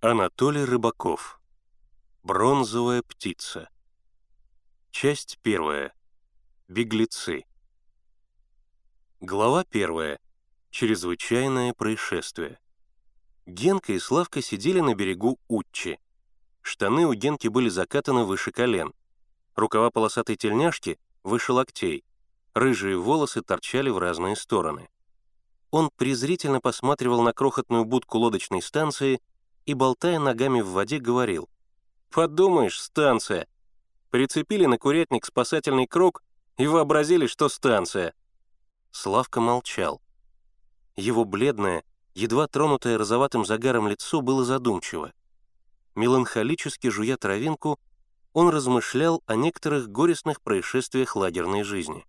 Анатолий Рыбаков. Бронзовая птица. Часть первая. Беглецы. Глава первая. Чрезвычайное происшествие. Генка и Славка сидели на берегу Утчи. Штаны у Генки были закатаны выше колен. Рукава полосатой тельняшки выше локтей. Рыжие волосы торчали в разные стороны. Он презрительно посматривал на крохотную будку лодочной станции и, болтая ногами в воде, говорил. «Подумаешь, станция! Прицепили на курятник спасательный круг и вообразили, что станция!» Славка молчал. Его бледное, едва тронутое розоватым загаром лицо было задумчиво. Меланхолически жуя травинку, он размышлял о некоторых горестных происшествиях лагерной жизни.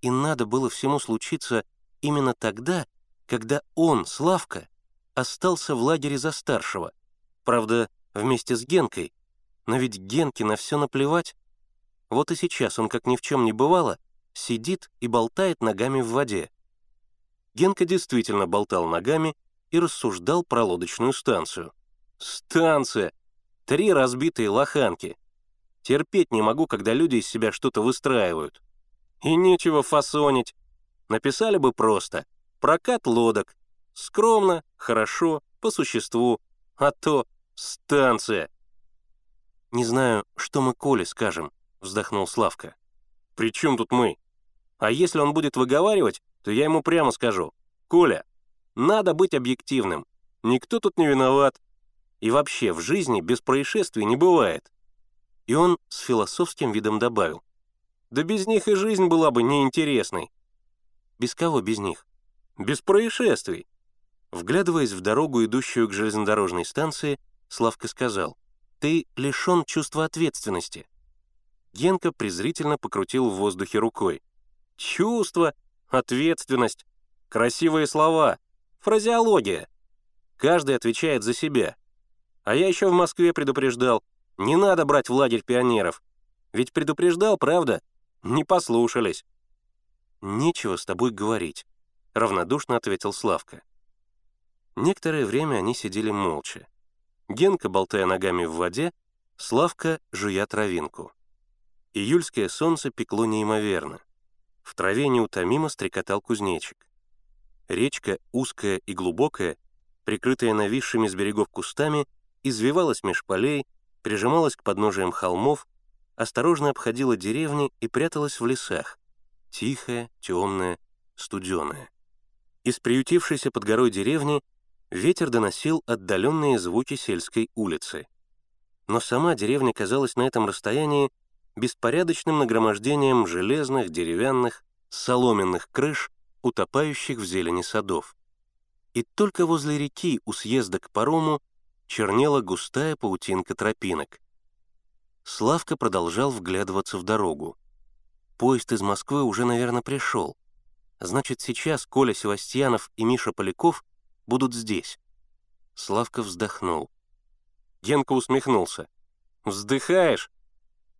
И надо было всему случиться именно тогда, когда он, Славка, остался в лагере за старшего. Правда, вместе с Генкой. Но ведь Генке на все наплевать. Вот и сейчас он, как ни в чем не бывало, сидит и болтает ногами в воде. Генка действительно болтал ногами и рассуждал про лодочную станцию. «Станция! Три разбитые лоханки! Терпеть не могу, когда люди из себя что-то выстраивают. И нечего фасонить. Написали бы просто «прокат лодок», Скромно, хорошо, по существу. А то станция. «Не знаю, что мы Коле скажем», — вздохнул Славка. «При чем тут мы? А если он будет выговаривать, то я ему прямо скажу. Коля, надо быть объективным. Никто тут не виноват. И вообще в жизни без происшествий не бывает». И он с философским видом добавил. «Да без них и жизнь была бы неинтересной». «Без кого без них?» «Без происшествий. Вглядываясь в дорогу, идущую к железнодорожной станции, Славка сказал, «Ты лишен чувства ответственности». Генка презрительно покрутил в воздухе рукой. «Чувство, ответственность, красивые слова, фразеология. Каждый отвечает за себя. А я еще в Москве предупреждал, не надо брать в лагерь пионеров. Ведь предупреждал, правда? Не послушались». «Нечего с тобой говорить», — равнодушно ответил Славка. Некоторое время они сидели молча. Генка, болтая ногами в воде, Славка, жуя травинку. Июльское солнце пекло неимоверно. В траве неутомимо стрекотал кузнечик. Речка, узкая и глубокая, прикрытая нависшими с берегов кустами, извивалась меж полей, прижималась к подножиям холмов, осторожно обходила деревни и пряталась в лесах, тихая, темная, студеная. Из приютившейся под горой деревни ветер доносил отдаленные звуки сельской улицы. Но сама деревня казалась на этом расстоянии беспорядочным нагромождением железных, деревянных, соломенных крыш, утопающих в зелени садов. И только возле реки у съезда к парому чернела густая паутинка тропинок. Славка продолжал вглядываться в дорогу. Поезд из Москвы уже, наверное, пришел. Значит, сейчас Коля Севастьянов и Миша Поляков будут здесь». Славка вздохнул. Генка усмехнулся. «Вздыхаешь?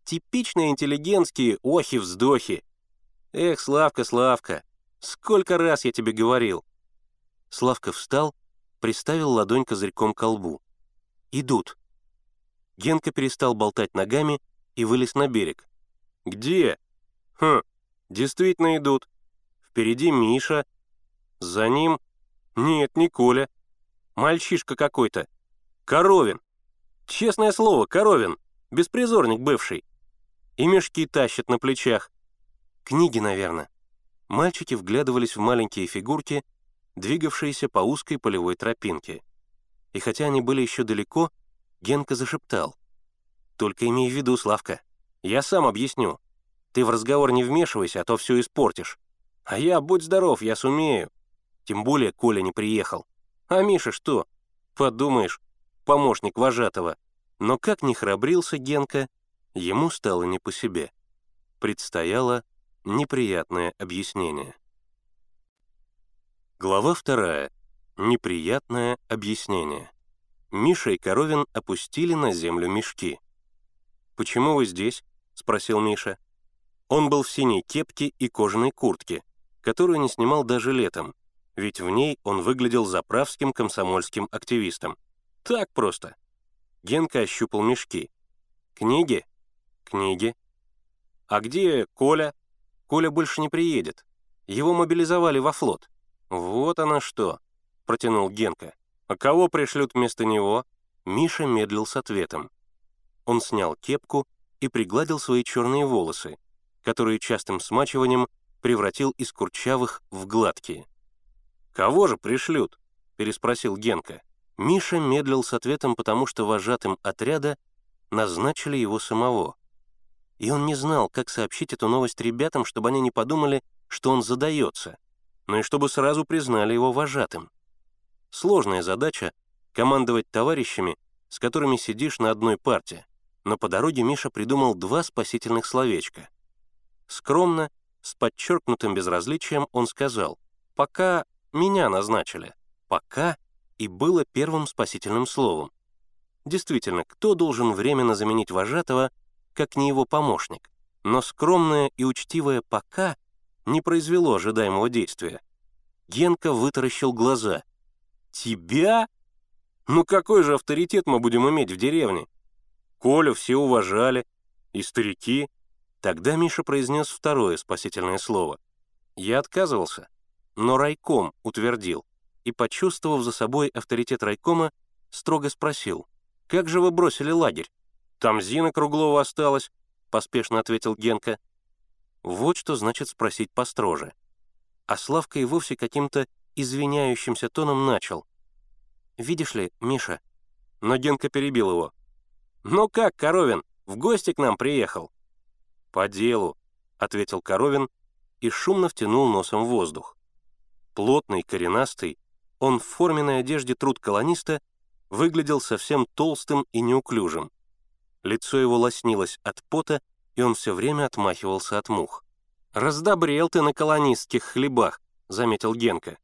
Типичные интеллигентские охи-вздохи. Эх, Славка, Славка, сколько раз я тебе говорил!» Славка встал, приставил ладонь козырьком к колбу. «Идут». Генка перестал болтать ногами и вылез на берег. «Где?» «Хм, действительно идут. Впереди Миша. За ним «Нет, не Коля. Мальчишка какой-то. Коровин. Честное слово, Коровин. Беспризорник бывший. И мешки тащит на плечах. Книги, наверное». Мальчики вглядывались в маленькие фигурки, двигавшиеся по узкой полевой тропинке. И хотя они были еще далеко, Генка зашептал. «Только имей в виду, Славка, я сам объясню. Ты в разговор не вмешивайся, а то все испортишь. А я, будь здоров, я сумею. Тем более Коля не приехал. А Миша что? Подумаешь, помощник вожатого. Но как ни храбрился Генка, ему стало не по себе. Предстояло неприятное объяснение. Глава вторая. Неприятное объяснение. Миша и Коровин опустили на землю мешки. «Почему вы здесь?» — спросил Миша. Он был в синей кепке и кожаной куртке, которую не снимал даже летом, ведь в ней он выглядел заправским комсомольским активистом. Так просто. Генка ощупал мешки. Книги? Книги. А где Коля? Коля больше не приедет. Его мобилизовали во флот. Вот она что, протянул Генка. А кого пришлют вместо него? Миша медлил с ответом. Он снял кепку и пригладил свои черные волосы, которые частым смачиванием превратил из курчавых в гладкие. «Кого же пришлют?» — переспросил Генка. Миша медлил с ответом, потому что вожатым отряда назначили его самого. И он не знал, как сообщить эту новость ребятам, чтобы они не подумали, что он задается, но и чтобы сразу признали его вожатым. Сложная задача — командовать товарищами, с которыми сидишь на одной парте, но по дороге Миша придумал два спасительных словечка. Скромно, с подчеркнутым безразличием он сказал «Пока меня назначили». «Пока» и было первым спасительным словом. Действительно, кто должен временно заменить вожатого, как не его помощник? Но скромное и учтивое «пока» не произвело ожидаемого действия. Генка вытаращил глаза. «Тебя? Ну какой же авторитет мы будем иметь в деревне? Колю все уважали, и старики». Тогда Миша произнес второе спасительное слово. Я отказывался, но райком утвердил и, почувствовав за собой авторитет райкома, строго спросил, «Как же вы бросили лагерь?» «Там Зина Круглова осталась», — поспешно ответил Генка. Вот что значит спросить построже. А Славка и вовсе каким-то извиняющимся тоном начал. «Видишь ли, Миша...» Но Генка перебил его. «Ну как, Коровин, в гости к нам приехал?» «По делу», — ответил Коровин и шумно втянул носом воздух. Плотный, коренастый, он в форменной одежде труд колониста выглядел совсем толстым и неуклюжим. Лицо его лоснилось от пота, и он все время отмахивался от мух. «Раздобрел ты на колонистских хлебах», — заметил Генка.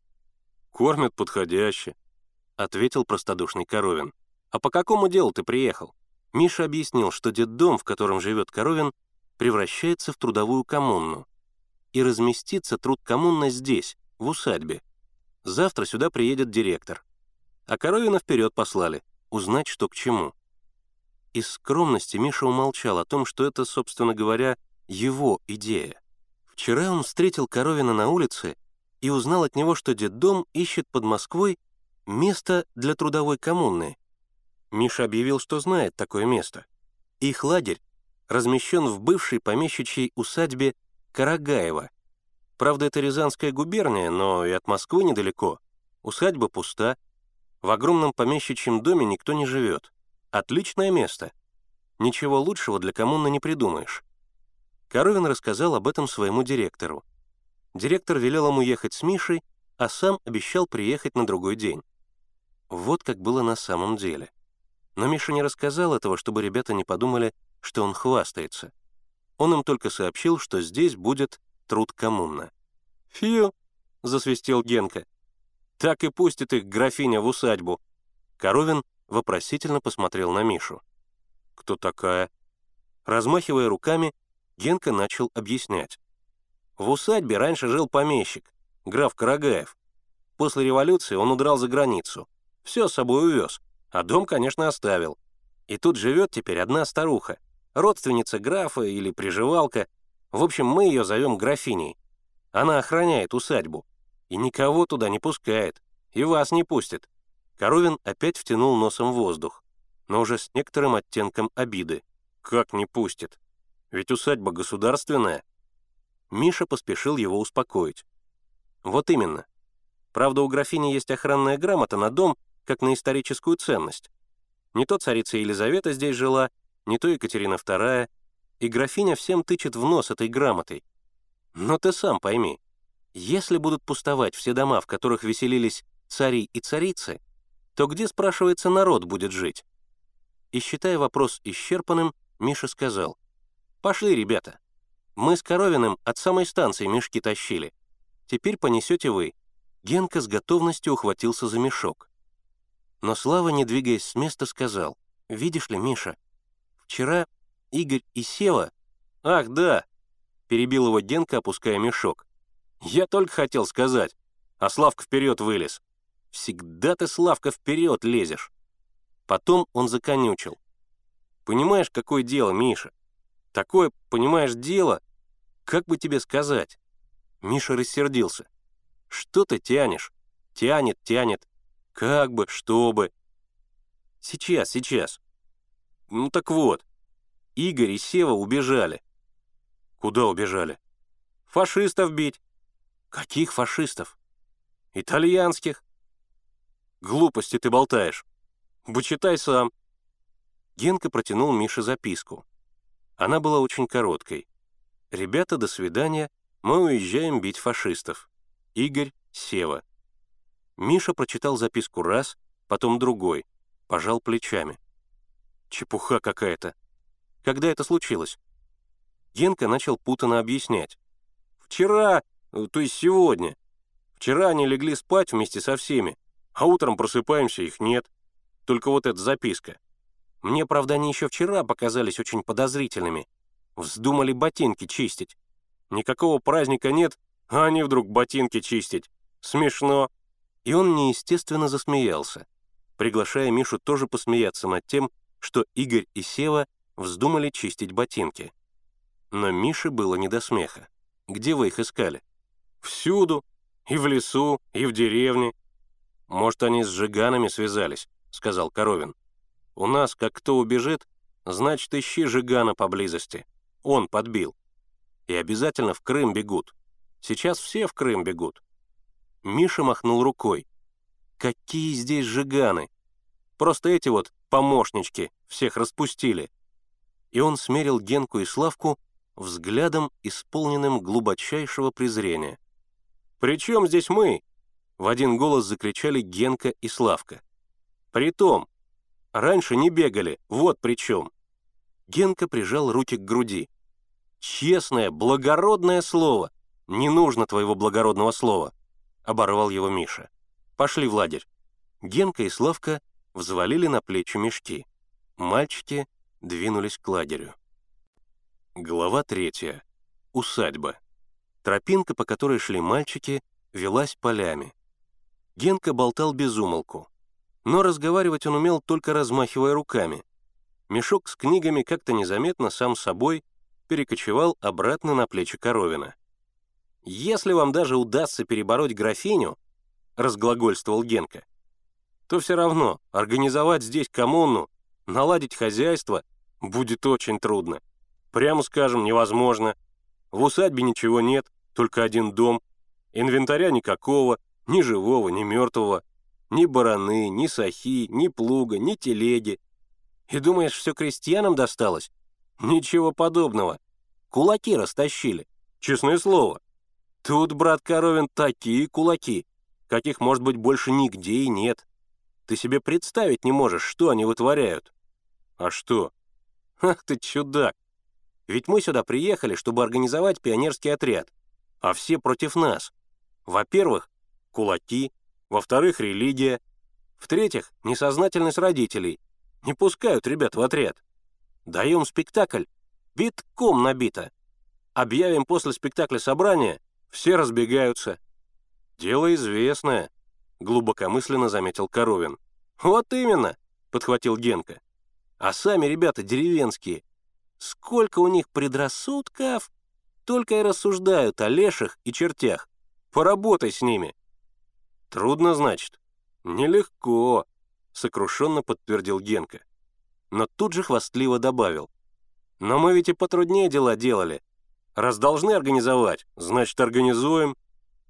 «Кормят подходяще», — ответил простодушный Коровин. «А по какому делу ты приехал?» Миша объяснил, что детдом, в котором живет Коровин, превращается в трудовую коммуну. И разместится труд коммуна здесь, в усадьбе. Завтра сюда приедет директор. А Коровина вперед послали, узнать, что к чему. Из скромности Миша умолчал о том, что это, собственно говоря, его идея. Вчера он встретил Коровина на улице и узнал от него, что детдом ищет под Москвой место для трудовой коммуны. Миша объявил, что знает такое место. Их лагерь размещен в бывшей помещичьей усадьбе Карагаева. Правда, это Рязанская губерния, но и от Москвы недалеко. Усадьба пуста. В огромном помещичьем доме никто не живет. Отличное место. Ничего лучшего для коммуны не придумаешь. Коровин рассказал об этом своему директору. Директор велел ему ехать с Мишей, а сам обещал приехать на другой день. Вот как было на самом деле. Но Миша не рассказал этого, чтобы ребята не подумали, что он хвастается. Он им только сообщил, что здесь будет труд коммуна. «Фью!» — засвистел Генка. «Так и пустит их графиня в усадьбу». Коровин вопросительно посмотрел на Мишу. «Кто такая?» Размахивая руками, Генка начал объяснять. В усадьбе раньше жил помещик, граф Карагаев. После революции он удрал за границу. Все с собой увез, а дом, конечно, оставил. И тут живет теперь одна старуха, родственница графа или приживалка. В общем, мы ее зовем графиней. Она охраняет усадьбу. И никого туда не пускает. И вас не пустит. Коровин опять втянул носом воздух, но уже с некоторым оттенком обиды. «Как не пустит? Ведь усадьба государственная». Миша поспешил его успокоить. «Вот именно. Правда, у графини есть охранная грамота на дом, как на историческую ценность. Не то царица Елизавета здесь жила, не то Екатерина II, и графиня всем тычет в нос этой грамотой. Но ты сам пойми, если будут пустовать все дома, в которых веселились цари и царицы, то где, спрашивается, народ будет жить? И считая вопрос исчерпанным, Миша сказал, «Пошли, ребята. Мы с Коровиным от самой станции мешки тащили. Теперь понесете вы». Генка с готовностью ухватился за мешок. Но Слава, не двигаясь с места, сказал, «Видишь ли, Миша, вчера Игорь и Сева...» «Ах, да!» — перебил его Генка, опуская мешок. «Я только хотел сказать, а Славка вперед вылез. Всегда ты, Славка, вперед лезешь. Потом он законючил. «Понимаешь, какое дело, Миша? Такое, понимаешь, дело, как бы тебе сказать?» Миша рассердился. «Что ты тянешь? Тянет, тянет. Как бы, что бы?» «Сейчас, сейчас. Ну так вот, Игорь и Сева убежали». «Куда убежали?» «Фашистов бить». «Каких фашистов?» «Итальянских». «Глупости ты болтаешь. Вычитай сам». Генка протянул Мише записку. Она была очень короткой. «Ребята, до свидания. Мы уезжаем бить фашистов. Игорь, Сева». Миша прочитал записку раз, потом другой, пожал плечами. «Чепуха какая-то. Когда это случилось?» Генка начал путанно объяснять. «Вчера, э, то есть сегодня. Вчера они легли спать вместе со всеми, а утром просыпаемся, их нет. Только вот эта записка. Мне, правда, они еще вчера показались очень подозрительными. Вздумали ботинки чистить. Никакого праздника нет, а они вдруг ботинки чистить. Смешно». И он неестественно засмеялся, приглашая Мишу тоже посмеяться над тем, что Игорь и Сева вздумали чистить ботинки. Но Мише было не до смеха. Где вы их искали? Всюду. И в лесу, и в деревне. Может, они с жиганами связались, сказал Коровин. У нас, как кто убежит, значит, ищи жигана поблизости. Он подбил. И обязательно в Крым бегут. Сейчас все в Крым бегут. Миша махнул рукой. Какие здесь жиганы? Просто эти вот помощнички всех распустили. И он смерил Генку и Славку взглядом, исполненным глубочайшего презрения. «При чем здесь мы?» — в один голос закричали Генка и Славка. «Притом, раньше не бегали, вот при чем». Генка прижал руки к груди. «Честное, благородное слово! Не нужно твоего благородного слова!» — оборвал его Миша. «Пошли в лагерь». Генка и Славка взвалили на плечи мешки. Мальчики двинулись к лагерю. Глава третья. Усадьба. Тропинка, по которой шли мальчики, велась полями. Генка болтал без умолку. Но разговаривать он умел только размахивая руками. Мешок с книгами как-то незаметно сам собой перекочевал обратно на плечи Коровина. «Если вам даже удастся перебороть графиню», — разглагольствовал Генка, то все равно организовать здесь коммуну, наладить хозяйство будет очень трудно. Прямо скажем, невозможно. В усадьбе ничего нет, только один дом. Инвентаря никакого, ни живого, ни мертвого. Ни бараны, ни сахи, ни плуга, ни телеги. И думаешь, все крестьянам досталось? Ничего подобного. Кулаки растащили. Честное слово. Тут, брат Коровин, такие кулаки, каких, может быть, больше нигде и нет. Ты себе представить не можешь, что они вытворяют. А что? Ах ты чудак. Ведь мы сюда приехали, чтобы организовать пионерский отряд, а все против нас. Во-первых, кулаки, во-вторых, религия, в-третьих, несознательность родителей. Не пускают ребят в отряд. Даем спектакль, битком набито. Объявим после спектакля собрание, все разбегаются. Дело известное, глубокомысленно заметил Коровин. Вот именно, подхватил Генка. А сами ребята деревенские, Сколько у них предрассудков, только и рассуждают о леших и чертях. Поработай с ними. Трудно, значит? Нелегко, сокрушенно подтвердил Генка. Но тут же хвастливо добавил. Но мы ведь и потруднее дела делали. Раз должны организовать, значит, организуем.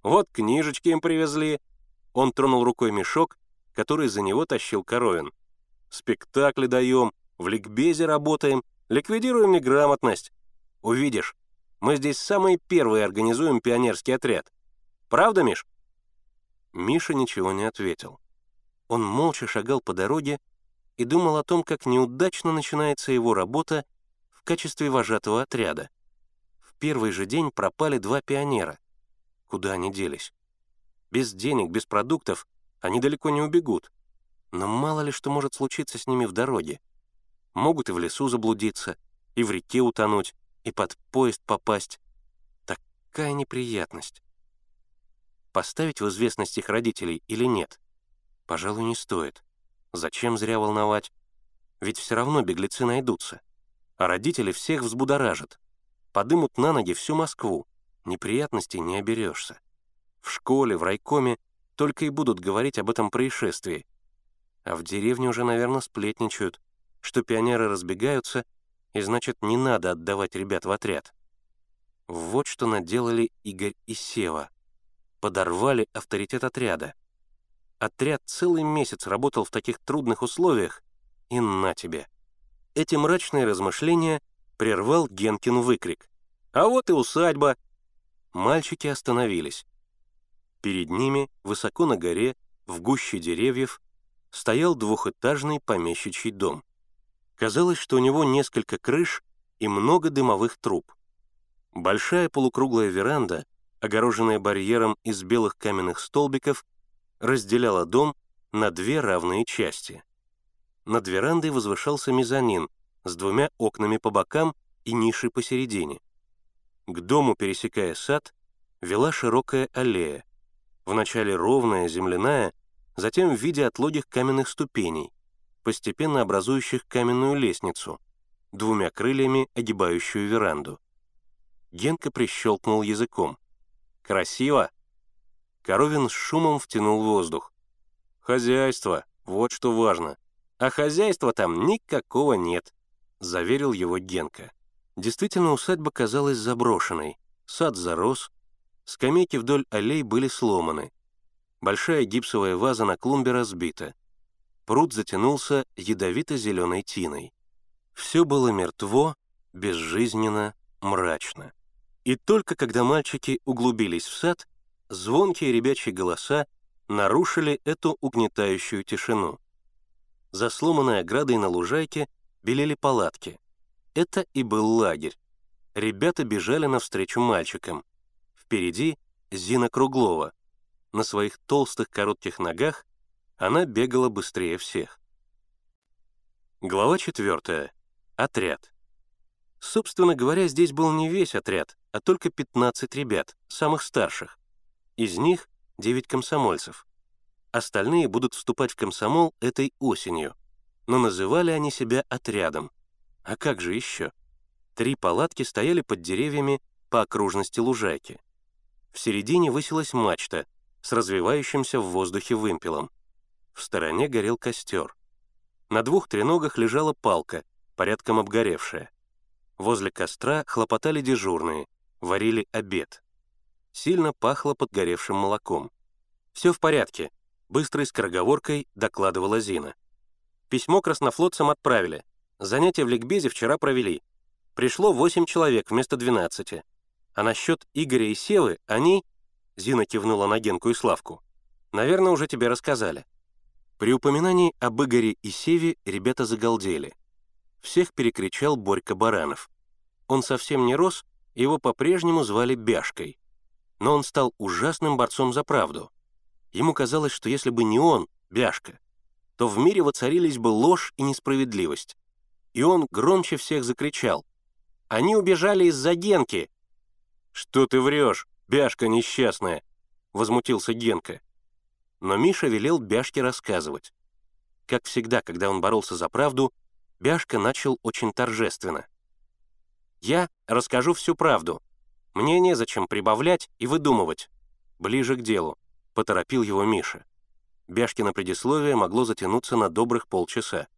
Вот книжечки им привезли. Он тронул рукой мешок, который за него тащил Коровин. Спектакли даем, в ликбезе работаем — Ликвидируем неграмотность. Увидишь, мы здесь самые первые организуем пионерский отряд. Правда, Миш?» Миша ничего не ответил. Он молча шагал по дороге и думал о том, как неудачно начинается его работа в качестве вожатого отряда. В первый же день пропали два пионера. Куда они делись? Без денег, без продуктов они далеко не убегут. Но мало ли что может случиться с ними в дороге могут и в лесу заблудиться, и в реке утонуть, и под поезд попасть. Такая неприятность. Поставить в известность их родителей или нет? Пожалуй, не стоит. Зачем зря волновать? Ведь все равно беглецы найдутся. А родители всех взбудоражат. Подымут на ноги всю Москву. Неприятностей не оберешься. В школе, в райкоме только и будут говорить об этом происшествии. А в деревне уже, наверное, сплетничают, что пионеры разбегаются, и значит, не надо отдавать ребят в отряд. Вот что наделали Игорь и Сева. Подорвали авторитет отряда. Отряд целый месяц работал в таких трудных условиях, и на тебе. Эти мрачные размышления прервал Генкин выкрик. «А вот и усадьба!» Мальчики остановились. Перед ними, высоко на горе, в гуще деревьев, стоял двухэтажный помещичий дом. Казалось, что у него несколько крыш и много дымовых труб. Большая полукруглая веранда, огороженная барьером из белых каменных столбиков, разделяла дом на две равные части. Над верандой возвышался мезонин с двумя окнами по бокам и нишей посередине. К дому, пересекая сад, вела широкая аллея, вначале ровная, земляная, затем в виде отлогих каменных ступеней, постепенно образующих каменную лестницу, двумя крыльями огибающую веранду. Генка прищелкнул языком. «Красиво!» Коровин с шумом втянул воздух. «Хозяйство, вот что важно. А хозяйства там никакого нет», — заверил его Генка. Действительно, усадьба казалась заброшенной. Сад зарос, скамейки вдоль аллей были сломаны. Большая гипсовая ваза на клумбе разбита. Пруд затянулся ядовито-зеленой тиной. Все было мертво, безжизненно, мрачно. И только когда мальчики углубились в сад, звонкие ребячьи голоса нарушили эту угнетающую тишину. За сломанной оградой на лужайке белели палатки. Это и был лагерь. Ребята бежали навстречу мальчикам. Впереди Зина Круглова. На своих толстых коротких ногах она бегала быстрее всех. Глава четвертая. Отряд. Собственно говоря, здесь был не весь отряд, а только 15 ребят, самых старших. Из них 9 комсомольцев. Остальные будут вступать в комсомол этой осенью, но называли они себя отрядом. А как же еще? Три палатки стояли под деревьями по окружности лужайки. В середине высилась мачта с развивающимся в воздухе вымпелом. В стороне горел костер. На двух треногах лежала палка, порядком обгоревшая. Возле костра хлопотали дежурные, варили обед. Сильно пахло подгоревшим молоком. «Все в порядке», — быстрой скороговоркой докладывала Зина. «Письмо краснофлотцам отправили. Занятия в ликбезе вчера провели. Пришло 8 человек вместо 12. А насчет Игоря и Севы они...» Зина кивнула на Генку и Славку. «Наверное, уже тебе рассказали». При упоминании об Игоре и Севе ребята загалдели — всех перекричал Борька Баранов. Он совсем не рос, его по-прежнему звали Бяшкой. Но он стал ужасным борцом за правду. Ему казалось, что если бы не он, Бяшка, то в мире воцарились бы ложь и несправедливость. И он громче всех закричал. «Они убежали из-за Генки!» «Что ты врешь, Бяшка несчастная!» — возмутился Генка. Но Миша велел Бяшке рассказывать. Как всегда, когда он боролся за правду, Бяшка начал очень торжественно. «Я расскажу всю правду. Мне незачем прибавлять и выдумывать. Ближе к делу», — поторопил его Миша. Бяшкино предисловие могло затянуться на добрых полчаса.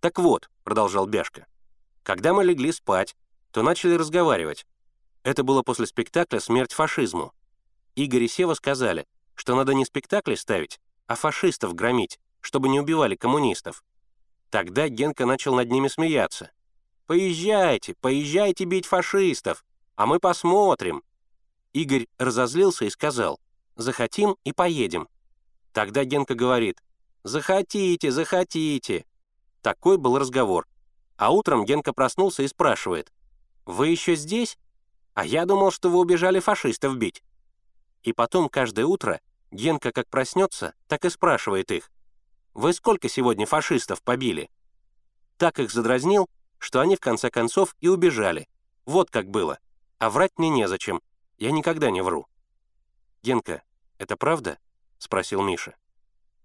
«Так вот», — продолжал Бяшка, — «когда мы легли спать, то начали разговаривать. Это было после спектакля «Смерть фашизму». Игорь и Сева сказали, что надо не спектакли ставить, а фашистов громить, чтобы не убивали коммунистов. Тогда Генка начал над ними смеяться. «Поезжайте, поезжайте бить фашистов, а мы посмотрим». Игорь разозлился и сказал, «Захотим и поедем». Тогда Генка говорит, «Захотите, захотите». Такой был разговор. А утром Генка проснулся и спрашивает, «Вы еще здесь? А я думал, что вы убежали фашистов бить». И потом каждое утро Генка как проснется, так и спрашивает их, вы сколько сегодня фашистов побили?» Так их задразнил, что они в конце концов и убежали. Вот как было. А врать мне незачем. Я никогда не вру. «Генка, это правда?» — спросил Миша.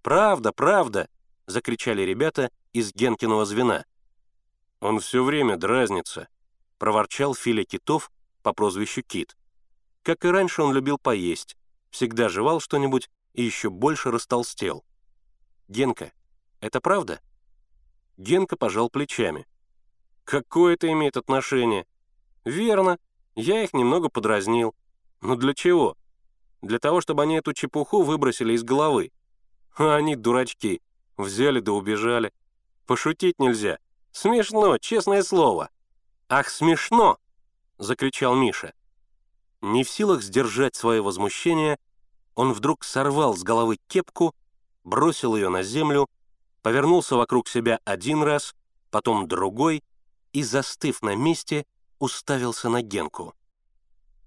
«Правда, правда», — закричали ребята из Генкиного звена. «Он все время дразнится», — проворчал Филя Китов по прозвищу Кит. Как и раньше, он любил поесть, всегда жевал что-нибудь и еще больше растолстел. «Генка, это правда?» Генка пожал плечами. «Какое это имеет отношение?» «Верно, я их немного подразнил. Но для чего? Для того, чтобы они эту чепуху выбросили из головы. А они, дурачки, взяли да убежали. Пошутить нельзя. Смешно, честное слово. «Ах, смешно!» — закричал Миша. Не в силах сдержать свое возмущение, он вдруг сорвал с головы кепку, бросил ее на землю, повернулся вокруг себя один раз, потом другой и, застыв на месте, уставился на Генку.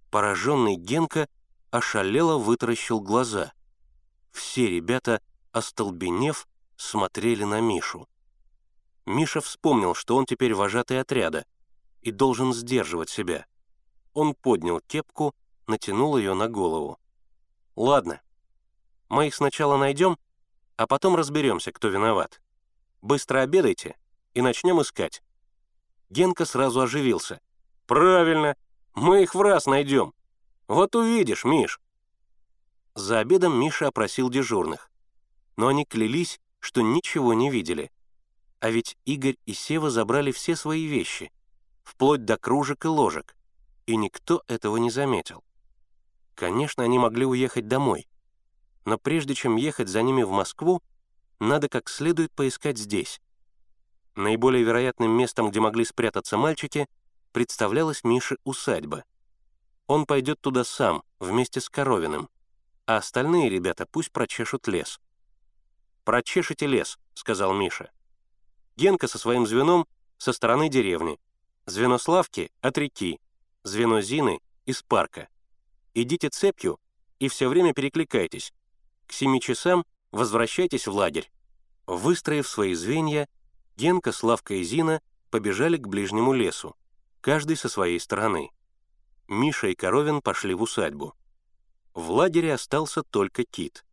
Пораженный Генка ошалело вытаращил глаза. Все ребята, остолбенев, смотрели на Мишу. Миша вспомнил, что он теперь вожатый отряда и должен сдерживать себя. Он поднял кепку, натянул ее на голову. «Ладно, мы их сначала найдем, а потом разберемся, кто виноват. Быстро обедайте и начнем искать». Генка сразу оживился. «Правильно, мы их в раз найдем. Вот увидишь, Миш». За обедом Миша опросил дежурных. Но они клялись, что ничего не видели. А ведь Игорь и Сева забрали все свои вещи, вплоть до кружек и ложек и никто этого не заметил. Конечно, они могли уехать домой, но прежде чем ехать за ними в Москву, надо как следует поискать здесь. Наиболее вероятным местом, где могли спрятаться мальчики, представлялась Мише усадьба. Он пойдет туда сам, вместе с Коровиным, а остальные ребята пусть прочешут лес. «Прочешите лес», — сказал Миша. Генка со своим звеном со стороны деревни, звено Славки — от реки, звено Зины из парка. Идите цепью и все время перекликайтесь. К семи часам возвращайтесь в лагерь. Выстроив свои звенья, Генка, Славка и Зина побежали к ближнему лесу, каждый со своей стороны. Миша и Коровин пошли в усадьбу. В лагере остался только Кит.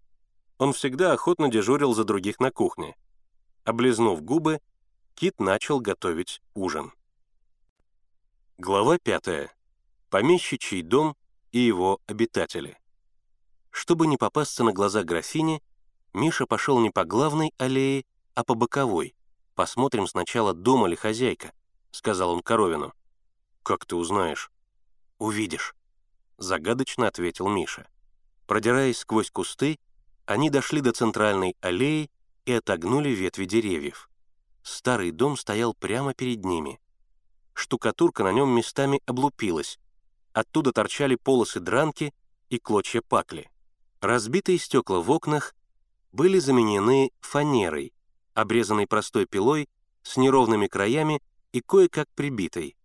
Он всегда охотно дежурил за других на кухне. Облизнув губы, Кит начал готовить ужин. Глава пятая помещичий дом и его обитатели. Чтобы не попасться на глаза графини, Миша пошел не по главной аллее, а по боковой. «Посмотрим сначала, дома ли хозяйка», — сказал он Коровину. «Как ты узнаешь?» «Увидишь», — загадочно ответил Миша. Продираясь сквозь кусты, они дошли до центральной аллеи и отогнули ветви деревьев. Старый дом стоял прямо перед ними. Штукатурка на нем местами облупилась, Оттуда торчали полосы дранки и клочья пакли. Разбитые стекла в окнах были заменены фанерой, обрезанной простой пилой, с неровными краями и кое-как прибитой.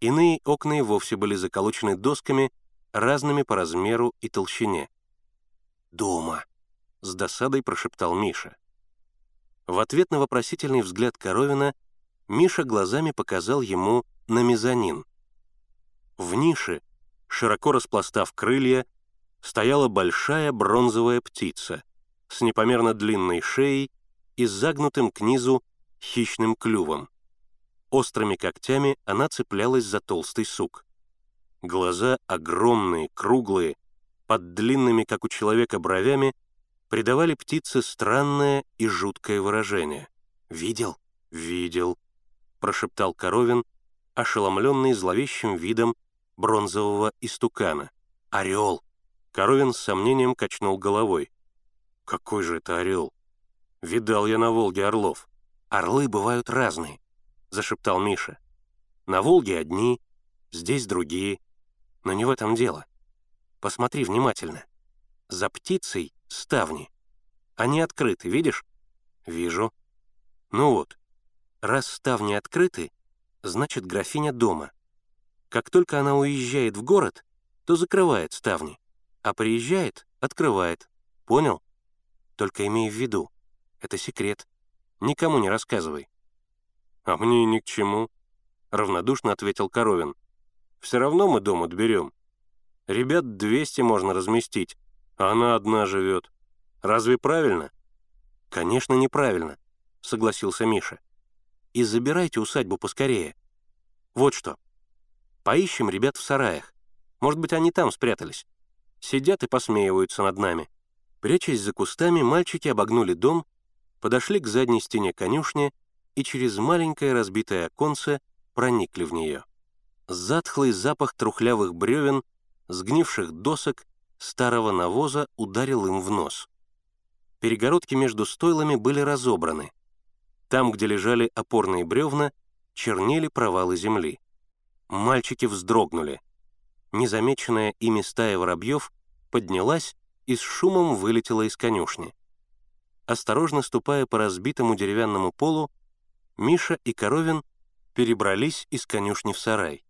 Иные окна и вовсе были заколочены досками, разными по размеру и толщине. «Дома», — с досадой прошептал Миша. В ответ на вопросительный взгляд Коровина Миша глазами показал ему на мезонин. В нише, широко распластав крылья, стояла большая бронзовая птица с непомерно длинной шеей и загнутым к низу хищным клювом. Острыми когтями она цеплялась за толстый сук. Глаза огромные, круглые, под длинными, как у человека, бровями, придавали птице странное и жуткое выражение. «Видел? Видел», — прошептал Коровин, ошеломленный зловещим видом бронзового истукана. «Орел!» Коровин с сомнением качнул головой. «Какой же это орел? Видал я на Волге орлов. Орлы бывают разные», — зашептал Миша. «На Волге одни, здесь другие. Но не в этом дело. Посмотри внимательно. За птицей ставни. Они открыты, видишь?» «Вижу». «Ну вот, раз ставни открыты, значит, графиня дома. Как только она уезжает в город, то закрывает ставни, а приезжает — открывает. Понял? Только имей в виду, это секрет. Никому не рассказывай». «А мне ни к чему», — равнодушно ответил Коровин. «Все равно мы дом отберем. Ребят 200 можно разместить, а она одна живет. Разве правильно?» «Конечно, неправильно. согласился Миша. «И забирайте усадьбу поскорее. Вот что. Поищем ребят в сараях. Может быть, они там спрятались. Сидят и посмеиваются над нами». Прячась за кустами, мальчики обогнули дом, подошли к задней стене конюшни и через маленькое разбитое оконце проникли в нее. Затхлый запах трухлявых бревен, сгнивших досок, старого навоза ударил им в нос. Перегородки между стойлами были разобраны. Там, где лежали опорные бревна, чернели провалы земли. Мальчики вздрогнули. Незамеченная ими стая воробьев поднялась и с шумом вылетела из конюшни. Осторожно ступая по разбитому деревянному полу, Миша и Коровин перебрались из конюшни в сарай.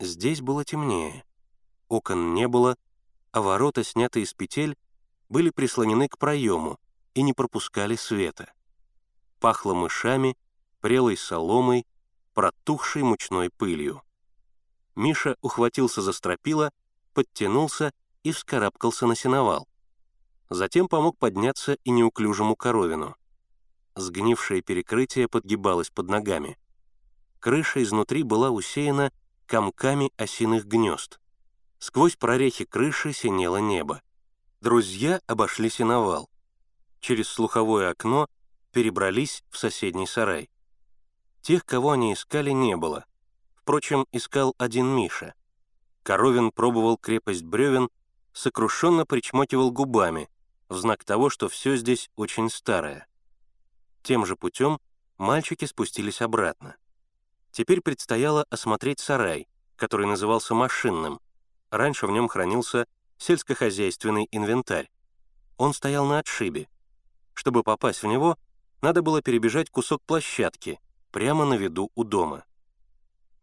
Здесь было темнее. Окон не было, а ворота, снятые из петель, были прислонены к проему и не пропускали света. Пахло мышами, прелой соломой, протухшей мучной пылью. Миша ухватился за стропила, подтянулся и вскарабкался на сеновал. Затем помог подняться и неуклюжему коровину. Сгнившее перекрытие подгибалось под ногами. Крыша изнутри была усеяна комками осиных гнезд. Сквозь прорехи крыши синело небо. Друзья обошли сеновал. Через слуховое окно перебрались в соседний сарай. Тех, кого они искали, не было. Впрочем, искал один Миша. Коровин пробовал крепость бревен, сокрушенно причмокивал губами, в знак того, что все здесь очень старое. Тем же путем мальчики спустились обратно. Теперь предстояло осмотреть сарай, который назывался машинным. Раньше в нем хранился сельскохозяйственный инвентарь. Он стоял на отшибе. Чтобы попасть в него, надо было перебежать кусок площадки прямо на виду у дома.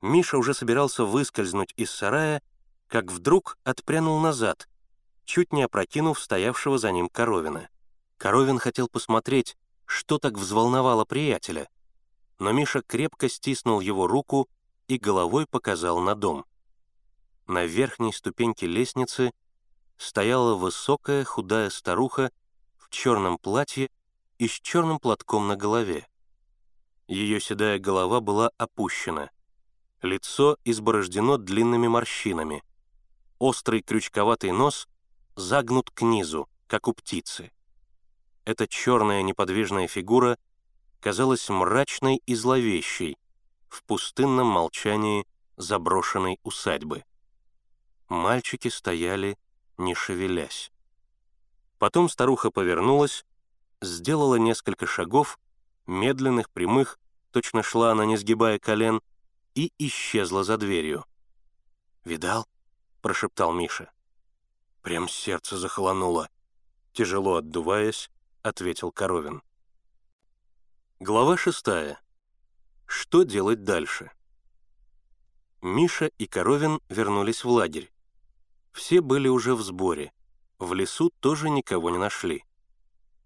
Миша уже собирался выскользнуть из сарая, как вдруг отпрянул назад, чуть не опрокинув стоявшего за ним Коровина. Коровин хотел посмотреть, что так взволновало приятеля — но Миша крепко стиснул его руку и головой показал на дом. На верхней ступеньке лестницы стояла высокая худая старуха в черном платье и с черным платком на голове. Ее седая голова была опущена, лицо изборождено длинными морщинами, острый крючковатый нос загнут к низу, как у птицы. Эта черная неподвижная фигура — казалась мрачной и зловещей в пустынном молчании заброшенной усадьбы. Мальчики стояли, не шевелясь. Потом старуха повернулась, сделала несколько шагов, медленных, прямых, точно шла она, не сгибая колен, и исчезла за дверью. «Видал?» — прошептал Миша. Прям сердце захолонуло. Тяжело отдуваясь, ответил Коровин. Глава шестая. Что делать дальше? Миша и Коровин вернулись в лагерь. Все были уже в сборе. В лесу тоже никого не нашли.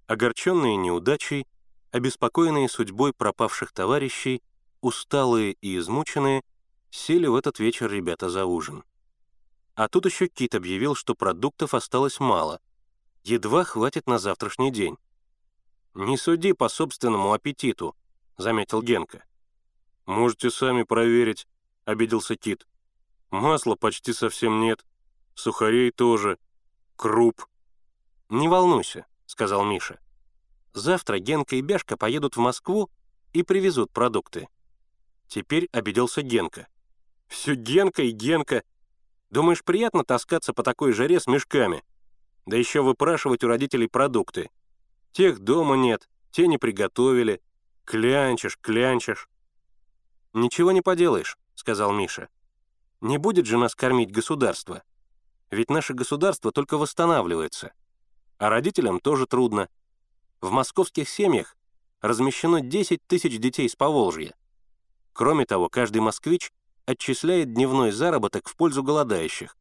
Огорченные неудачей, обеспокоенные судьбой пропавших товарищей, усталые и измученные, сели в этот вечер ребята за ужин. А тут еще Кит объявил, что продуктов осталось мало. Едва хватит на завтрашний день. «Не суди по собственному аппетиту», — заметил Генка. «Можете сами проверить», — обиделся Кит. «Масла почти совсем нет, сухарей тоже, круп». «Не волнуйся», — сказал Миша. «Завтра Генка и Бяшка поедут в Москву и привезут продукты». Теперь обиделся Генка. «Все Генка и Генка. Думаешь, приятно таскаться по такой жаре с мешками? Да еще выпрашивать у родителей продукты. Тех дома нет, те не приготовили. Клянчишь, клянчишь. «Ничего не поделаешь», — сказал Миша. «Не будет же нас кормить государство. Ведь наше государство только восстанавливается. А родителям тоже трудно. В московских семьях размещено 10 тысяч детей с Поволжья. Кроме того, каждый москвич отчисляет дневной заработок в пользу голодающих.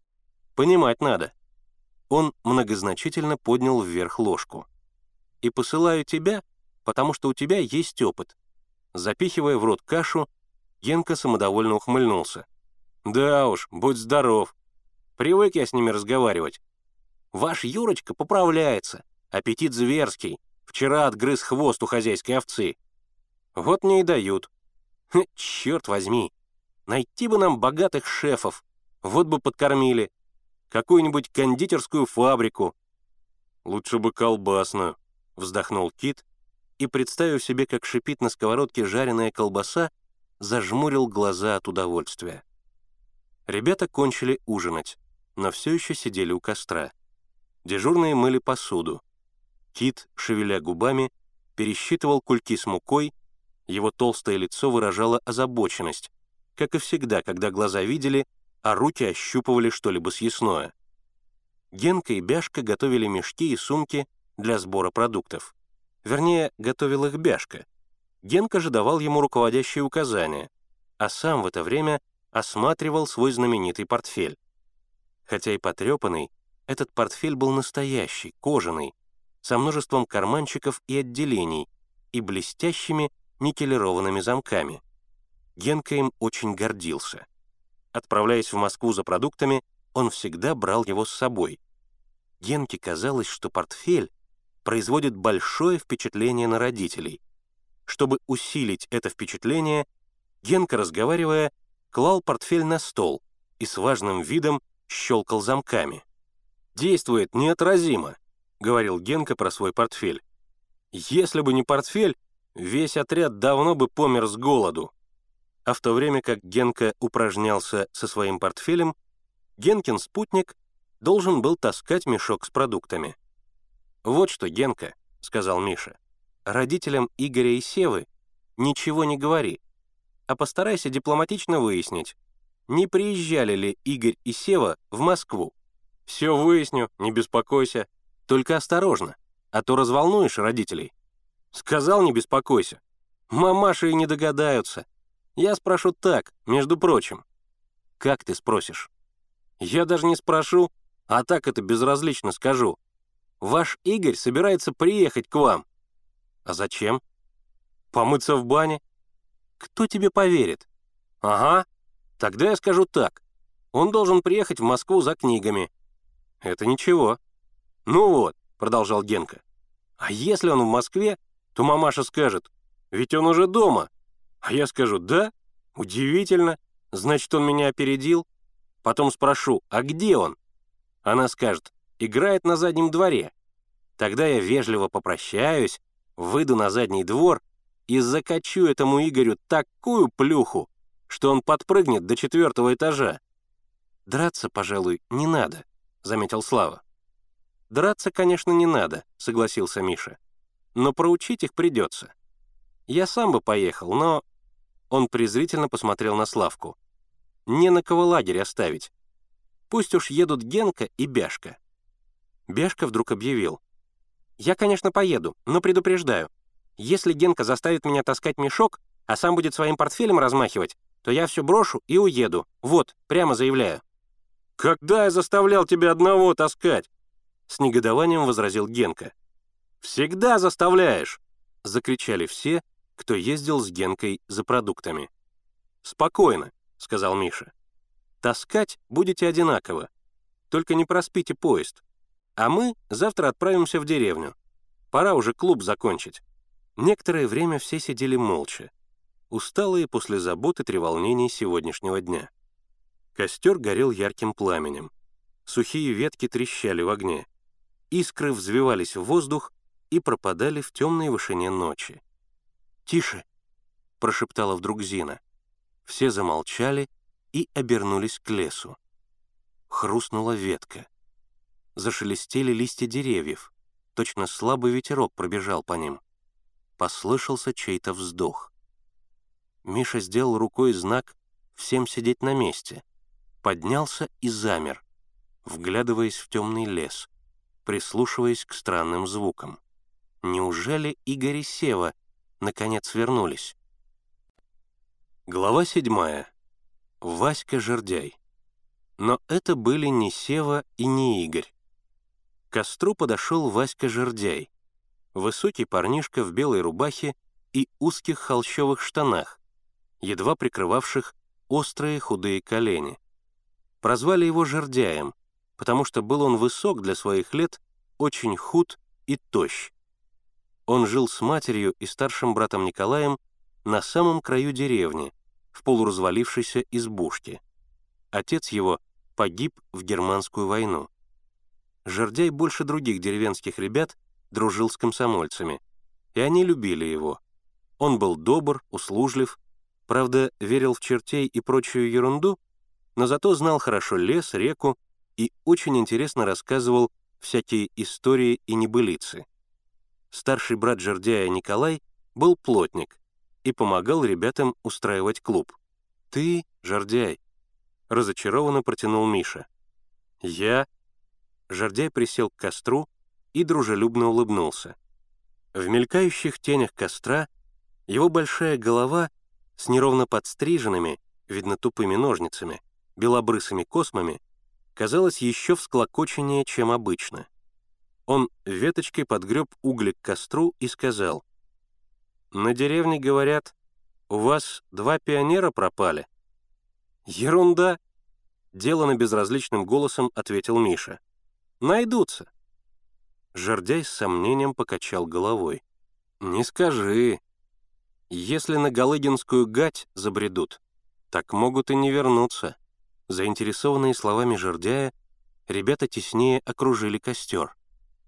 Понимать надо». Он многозначительно поднял вверх ложку и посылаю тебя, потому что у тебя есть опыт». Запихивая в рот кашу, Генка самодовольно ухмыльнулся. «Да уж, будь здоров. Привык я с ними разговаривать. Ваш Юрочка поправляется, аппетит зверский. Вчера отгрыз хвост у хозяйской овцы. Вот мне и дают. Хе, черт возьми, найти бы нам богатых шефов, вот бы подкормили. Какую-нибудь кондитерскую фабрику. Лучше бы колбасную, вздохнул Кит и, представив себе, как шипит на сковородке жареная колбаса, зажмурил глаза от удовольствия. Ребята кончили ужинать, но все еще сидели у костра. Дежурные мыли посуду. Кит, шевеля губами, пересчитывал кульки с мукой, его толстое лицо выражало озабоченность, как и всегда, когда глаза видели, а руки ощупывали что-либо съестное. Генка и Бяшка готовили мешки и сумки для сбора продуктов. Вернее, готовил их Бяшка. Генка же давал ему руководящие указания, а сам в это время осматривал свой знаменитый портфель. Хотя и потрепанный, этот портфель был настоящий, кожаный, со множеством карманчиков и отделений и блестящими никелированными замками. Генка им очень гордился. Отправляясь в Москву за продуктами, он всегда брал его с собой. Генке казалось, что портфель производит большое впечатление на родителей. Чтобы усилить это впечатление, Генка, разговаривая, клал портфель на стол и с важным видом щелкал замками. «Действует неотразимо», — говорил Генка про свой портфель. «Если бы не портфель, весь отряд давно бы помер с голоду». А в то время как Генка упражнялся со своим портфелем, Генкин спутник должен был таскать мешок с продуктами. «Вот что, Генка», — сказал Миша, — «родителям Игоря и Севы ничего не говори, а постарайся дипломатично выяснить, не приезжали ли Игорь и Сева в Москву. Все выясню, не беспокойся. Только осторожно, а то разволнуешь родителей. Сказал, не беспокойся. Мамаши и не догадаются. Я спрошу так, между прочим. Как ты спросишь? Я даже не спрошу, а так это безразлично скажу. Ваш Игорь собирается приехать к вам. А зачем? Помыться в бане? Кто тебе поверит? Ага, тогда я скажу так. Он должен приехать в Москву за книгами. Это ничего. Ну вот, продолжал Генка. А если он в Москве, то мамаша скажет, ведь он уже дома. А я скажу, да, удивительно, значит, он меня опередил. Потом спрошу, а где он? Она скажет, играет на заднем дворе. Тогда я вежливо попрощаюсь, выйду на задний двор и закачу этому Игорю такую плюху, что он подпрыгнет до четвертого этажа. «Драться, пожалуй, не надо», — заметил Слава. «Драться, конечно, не надо», — согласился Миша. «Но проучить их придется. Я сам бы поехал, но он презрительно посмотрел на Славку. «Не на кого лагерь оставить. Пусть уж едут Генка и Бяшка». Бяшка вдруг объявил. «Я, конечно, поеду, но предупреждаю. Если Генка заставит меня таскать мешок, а сам будет своим портфелем размахивать, то я все брошу и уеду. Вот, прямо заявляю». «Когда я заставлял тебя одного таскать?» С негодованием возразил Генка. «Всегда заставляешь!» — закричали все, кто ездил с Генкой за продуктами. «Спокойно», — сказал Миша. «Таскать будете одинаково. Только не проспите поезд. А мы завтра отправимся в деревню. Пора уже клуб закончить». Некоторое время все сидели молча, усталые после забот и треволнений сегодняшнего дня. Костер горел ярким пламенем. Сухие ветки трещали в огне. Искры взвивались в воздух и пропадали в темной вышине ночи. «Тише!» — прошептала вдруг Зина. Все замолчали и обернулись к лесу. Хрустнула ветка. Зашелестели листья деревьев. Точно слабый ветерок пробежал по ним. Послышался чей-то вздох. Миша сделал рукой знак «всем сидеть на месте», поднялся и замер, вглядываясь в темный лес, прислушиваясь к странным звукам. Неужели Игорь и Сева наконец вернулись. Глава седьмая. Васька Жердяй. Но это были не Сева и не Игорь. К костру подошел Васька Жердяй, высокий парнишка в белой рубахе и узких холщовых штанах, едва прикрывавших острые худые колени. Прозвали его Жердяем, потому что был он высок для своих лет, очень худ и тощ. Он жил с матерью и старшим братом Николаем на самом краю деревни, в полуразвалившейся избушке. Отец его погиб в германскую войну. Жердяй больше других деревенских ребят дружил с комсомольцами, и они любили его. Он был добр, услужлив, правда, верил в чертей и прочую ерунду, но зато знал хорошо лес, реку и очень интересно рассказывал всякие истории и небылицы. Старший брат Жердяя Николай был плотник и помогал ребятам устраивать клуб. «Ты, Жердяй», — разочарованно протянул Миша. «Я?» Жердяй присел к костру и дружелюбно улыбнулся. В мелькающих тенях костра его большая голова с неровно подстриженными, видно тупыми ножницами, белобрысыми космами, казалась еще всклокоченнее, чем обычно. Он веточкой подгреб угли к костру и сказал, «На деревне, говорят, у вас два пионера пропали?» «Ерунда!» — делано безразличным голосом ответил Миша. «Найдутся». Жердяй с сомнением покачал головой. «Не скажи. Если на Галыгинскую гать забредут, так могут и не вернуться». Заинтересованные словами жердяя, ребята теснее окружили костер.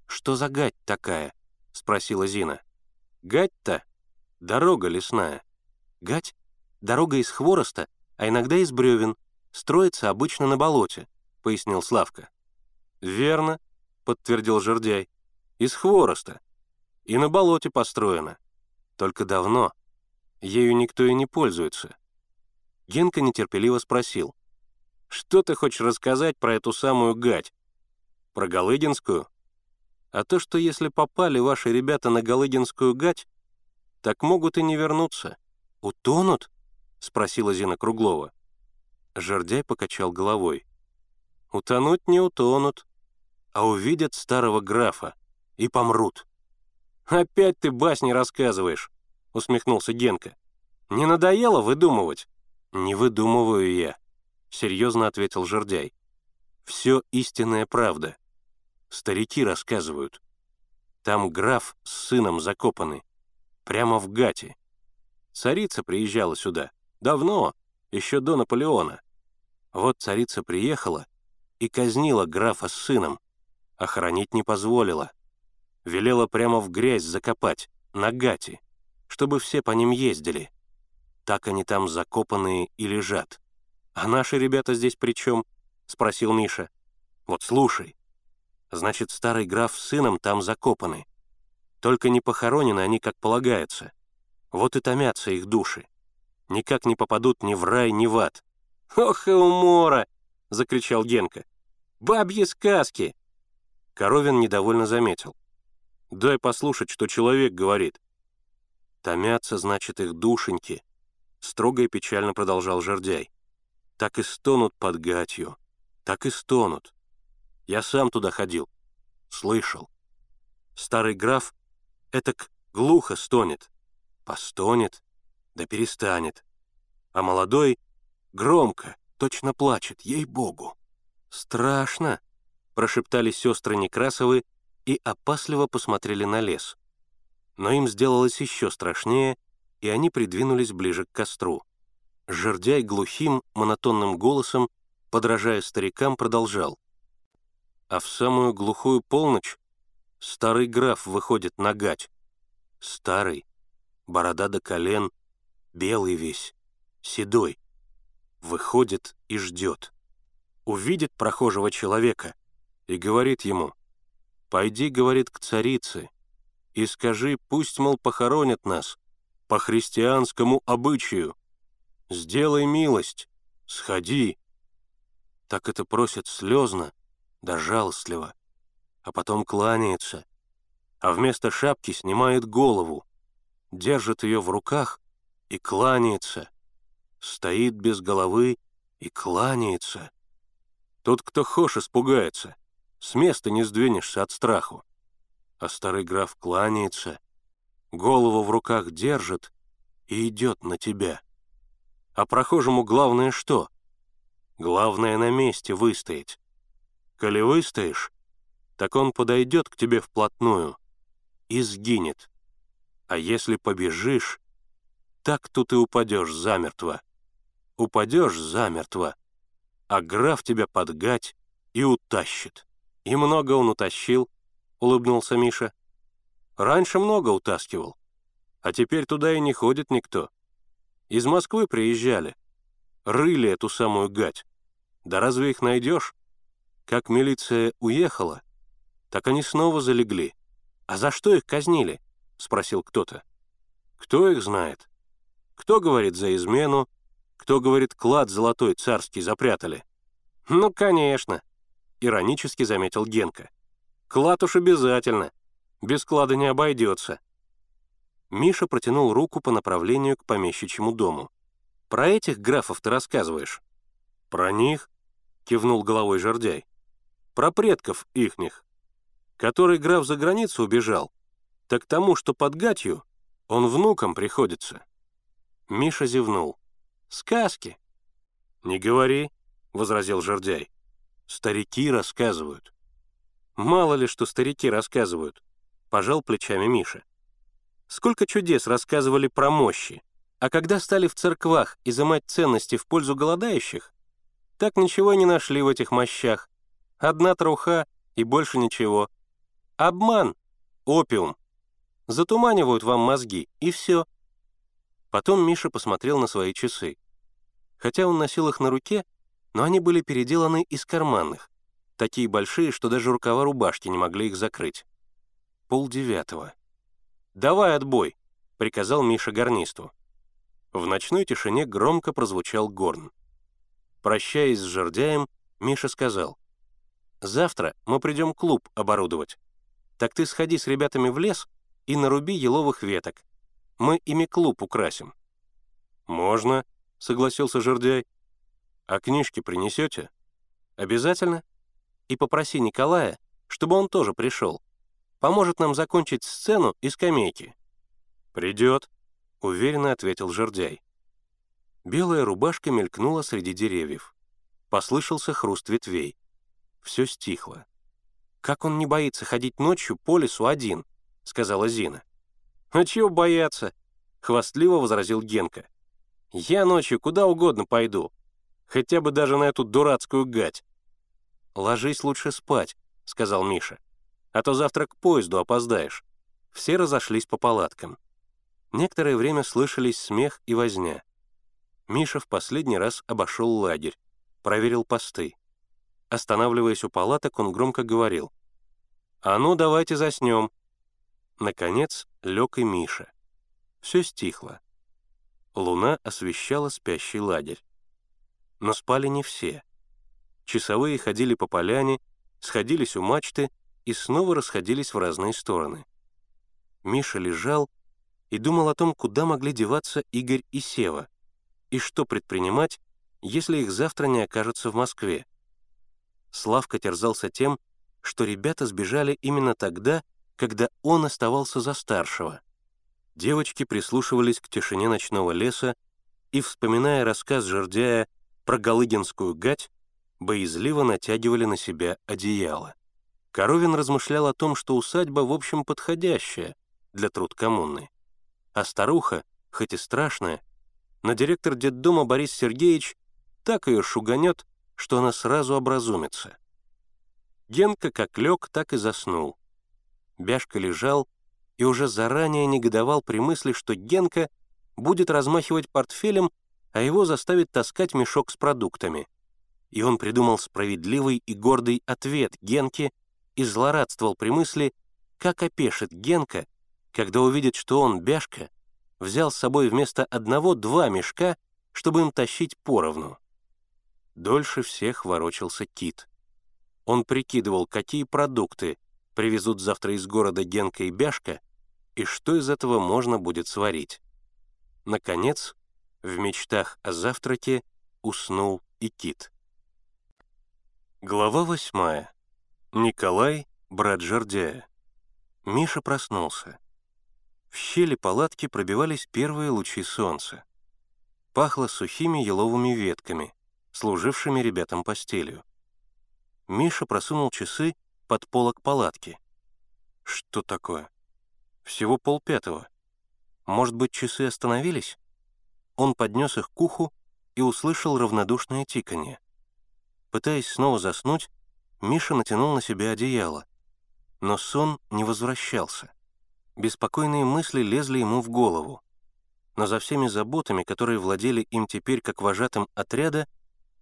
«Что за гать такая?» — спросила Зина. «Гать-то? Дорога лесная. Гать — дорога из хвороста, а иногда из бревен. Строится обычно на болоте», — пояснил Славка. «Верно», — подтвердил жердяй. «Из хвороста. И на болоте построена. Только давно. Ею никто и не пользуется». Генка нетерпеливо спросил. Что ты хочешь рассказать про эту самую гать? Про Галыгинскую? А то, что если попали ваши ребята на Галыгинскую гать, так могут и не вернуться. Утонут? Спросила Зина Круглова. Жердяй покачал головой. Утонуть не утонут, а увидят старого графа и помрут. «Опять ты басни рассказываешь», — усмехнулся Генка. «Не надоело выдумывать?» «Не выдумываю я», серьезно ответил Жердяй. «Все истинная правда. Старики рассказывают. Там граф с сыном закопаны. Прямо в гате. Царица приезжала сюда. Давно, еще до Наполеона. Вот царица приехала и казнила графа с сыном. Охранить не позволила. Велела прямо в грязь закопать, на гате, чтобы все по ним ездили. Так они там закопанные и лежат. «А наши ребята здесь при чем?» — спросил Миша. «Вот слушай. Значит, старый граф с сыном там закопаны. Только не похоронены они, как полагается. Вот и томятся их души. Никак не попадут ни в рай, ни в ад». «Ох и умора!» — закричал Генка. «Бабьи сказки!» Коровин недовольно заметил. «Дай послушать, что человек говорит». «Томятся, значит, их душеньки», — строго и печально продолжал Жердяй так и стонут под гатью, так и стонут. Я сам туда ходил, слышал. Старый граф этак глухо стонет, постонет, да перестанет. А молодой громко, точно плачет, ей-богу. «Страшно!» — прошептали сестры Некрасовы и опасливо посмотрели на лес. Но им сделалось еще страшнее, и они придвинулись ближе к костру. Жердяй глухим, монотонным голосом, подражая старикам, продолжал. А в самую глухую полночь старый граф выходит на гать. Старый, борода до колен, белый весь, седой. Выходит и ждет. Увидит прохожего человека и говорит ему, «Пойди, — говорит, — к царице, и скажи, пусть, мол, похоронят нас по христианскому обычаю, сделай милость, сходи». Так это просит слезно, да жалостливо, а потом кланяется, а вместо шапки снимает голову, держит ее в руках и кланяется, стоит без головы и кланяется. Тот, кто хошь, испугается, с места не сдвинешься от страху. А старый граф кланяется, голову в руках держит и идет на тебя. А прохожему главное что? Главное на месте выстоять. Коли выстоишь, так он подойдет к тебе вплотную и сгинет. А если побежишь, так тут и упадешь замертво. Упадешь замертво, а граф тебя подгать и утащит. И много он утащил, — улыбнулся Миша. Раньше много утаскивал, а теперь туда и не ходит никто. Из Москвы приезжали, рыли эту самую гать. Да разве их найдешь? Как милиция уехала, так они снова залегли. А за что их казнили? — спросил кто-то. Кто их знает? Кто говорит за измену, кто говорит клад золотой царский запрятали? Ну, конечно, — иронически заметил Генка. Клад уж обязательно, без клада не обойдется. Миша протянул руку по направлению к помещичьему дому. «Про этих графов ты рассказываешь?» «Про них?» — кивнул головой Жордяй. «Про предков ихних. Который граф за границу убежал, так тому, что под гатью, он внукам приходится». Миша зевнул. «Сказки». «Не говори», — возразил Жордяй. «Старики рассказывают». «Мало ли, что старики рассказывают», — пожал плечами Миша. «Сколько чудес рассказывали про мощи, а когда стали в церквах изымать ценности в пользу голодающих, так ничего и не нашли в этих мощах. Одна труха и больше ничего. Обман, опиум. Затуманивают вам мозги, и все». Потом Миша посмотрел на свои часы. Хотя он носил их на руке, но они были переделаны из карманных, такие большие, что даже рукава рубашки не могли их закрыть. Пол девятого. «Давай отбой», — приказал Миша гарнисту. В ночной тишине громко прозвучал горн. Прощаясь с жердяем, Миша сказал, «Завтра мы придем клуб оборудовать. Так ты сходи с ребятами в лес и наруби еловых веток. Мы ими клуб украсим». «Можно», — согласился жердяй. «А книжки принесете?» «Обязательно?» и попроси Николая, чтобы он тоже пришел. Поможет нам закончить сцену и скамейки». «Придет», — уверенно ответил жердяй. Белая рубашка мелькнула среди деревьев. Послышался хруст ветвей. Все стихло. «Как он не боится ходить ночью по лесу один?» — сказала Зина. «А чего бояться?» — хвастливо возразил Генка. «Я ночью куда угодно пойду, хотя бы даже на эту дурацкую гать. «Ложись лучше спать», — сказал Миша. «А то завтра к поезду опоздаешь». Все разошлись по палаткам. Некоторое время слышались смех и возня. Миша в последний раз обошел лагерь, проверил посты. Останавливаясь у палаток, он громко говорил. «А ну, давайте заснем». Наконец лег и Миша. Все стихло. Луна освещала спящий лагерь. Но спали не все — Часовые ходили по поляне, сходились у мачты и снова расходились в разные стороны. Миша лежал и думал о том, куда могли деваться Игорь и Сева, и что предпринимать, если их завтра не окажется в Москве. Славка терзался тем, что ребята сбежали именно тогда, когда он оставался за старшего. Девочки прислушивались к тишине ночного леса и, вспоминая рассказ Жердяя про Галыгинскую гать, боязливо натягивали на себя одеяло. Коровин размышлял о том, что усадьба, в общем, подходящая для труд коммуны. А старуха, хоть и страшная, но директор детдома Борис Сергеевич так ее шуганет, что она сразу образумится. Генка как лег, так и заснул. Бяшка лежал и уже заранее негодовал при мысли, что Генка будет размахивать портфелем, а его заставит таскать мешок с продуктами и он придумал справедливый и гордый ответ Генке и злорадствовал при мысли, как опешит Генка, когда увидит, что он, Бяшка, взял с собой вместо одного два мешка, чтобы им тащить поровну. Дольше всех ворочался Кит. Он прикидывал, какие продукты привезут завтра из города Генка и Бяшка, и что из этого можно будет сварить. Наконец, в мечтах о завтраке уснул и Кит. Глава восьмая. Николай, брат Жордяя. Миша проснулся. В щели палатки пробивались первые лучи солнца. Пахло сухими еловыми ветками, служившими ребятам постелью. Миша просунул часы под полок палатки. Что такое? Всего полпятого. Может быть, часы остановились? он поднес их к уху и услышал равнодушное тиканье. Пытаясь снова заснуть, Миша натянул на себя одеяло. Но сон не возвращался. Беспокойные мысли лезли ему в голову. Но за всеми заботами, которые владели им теперь как вожатым отряда,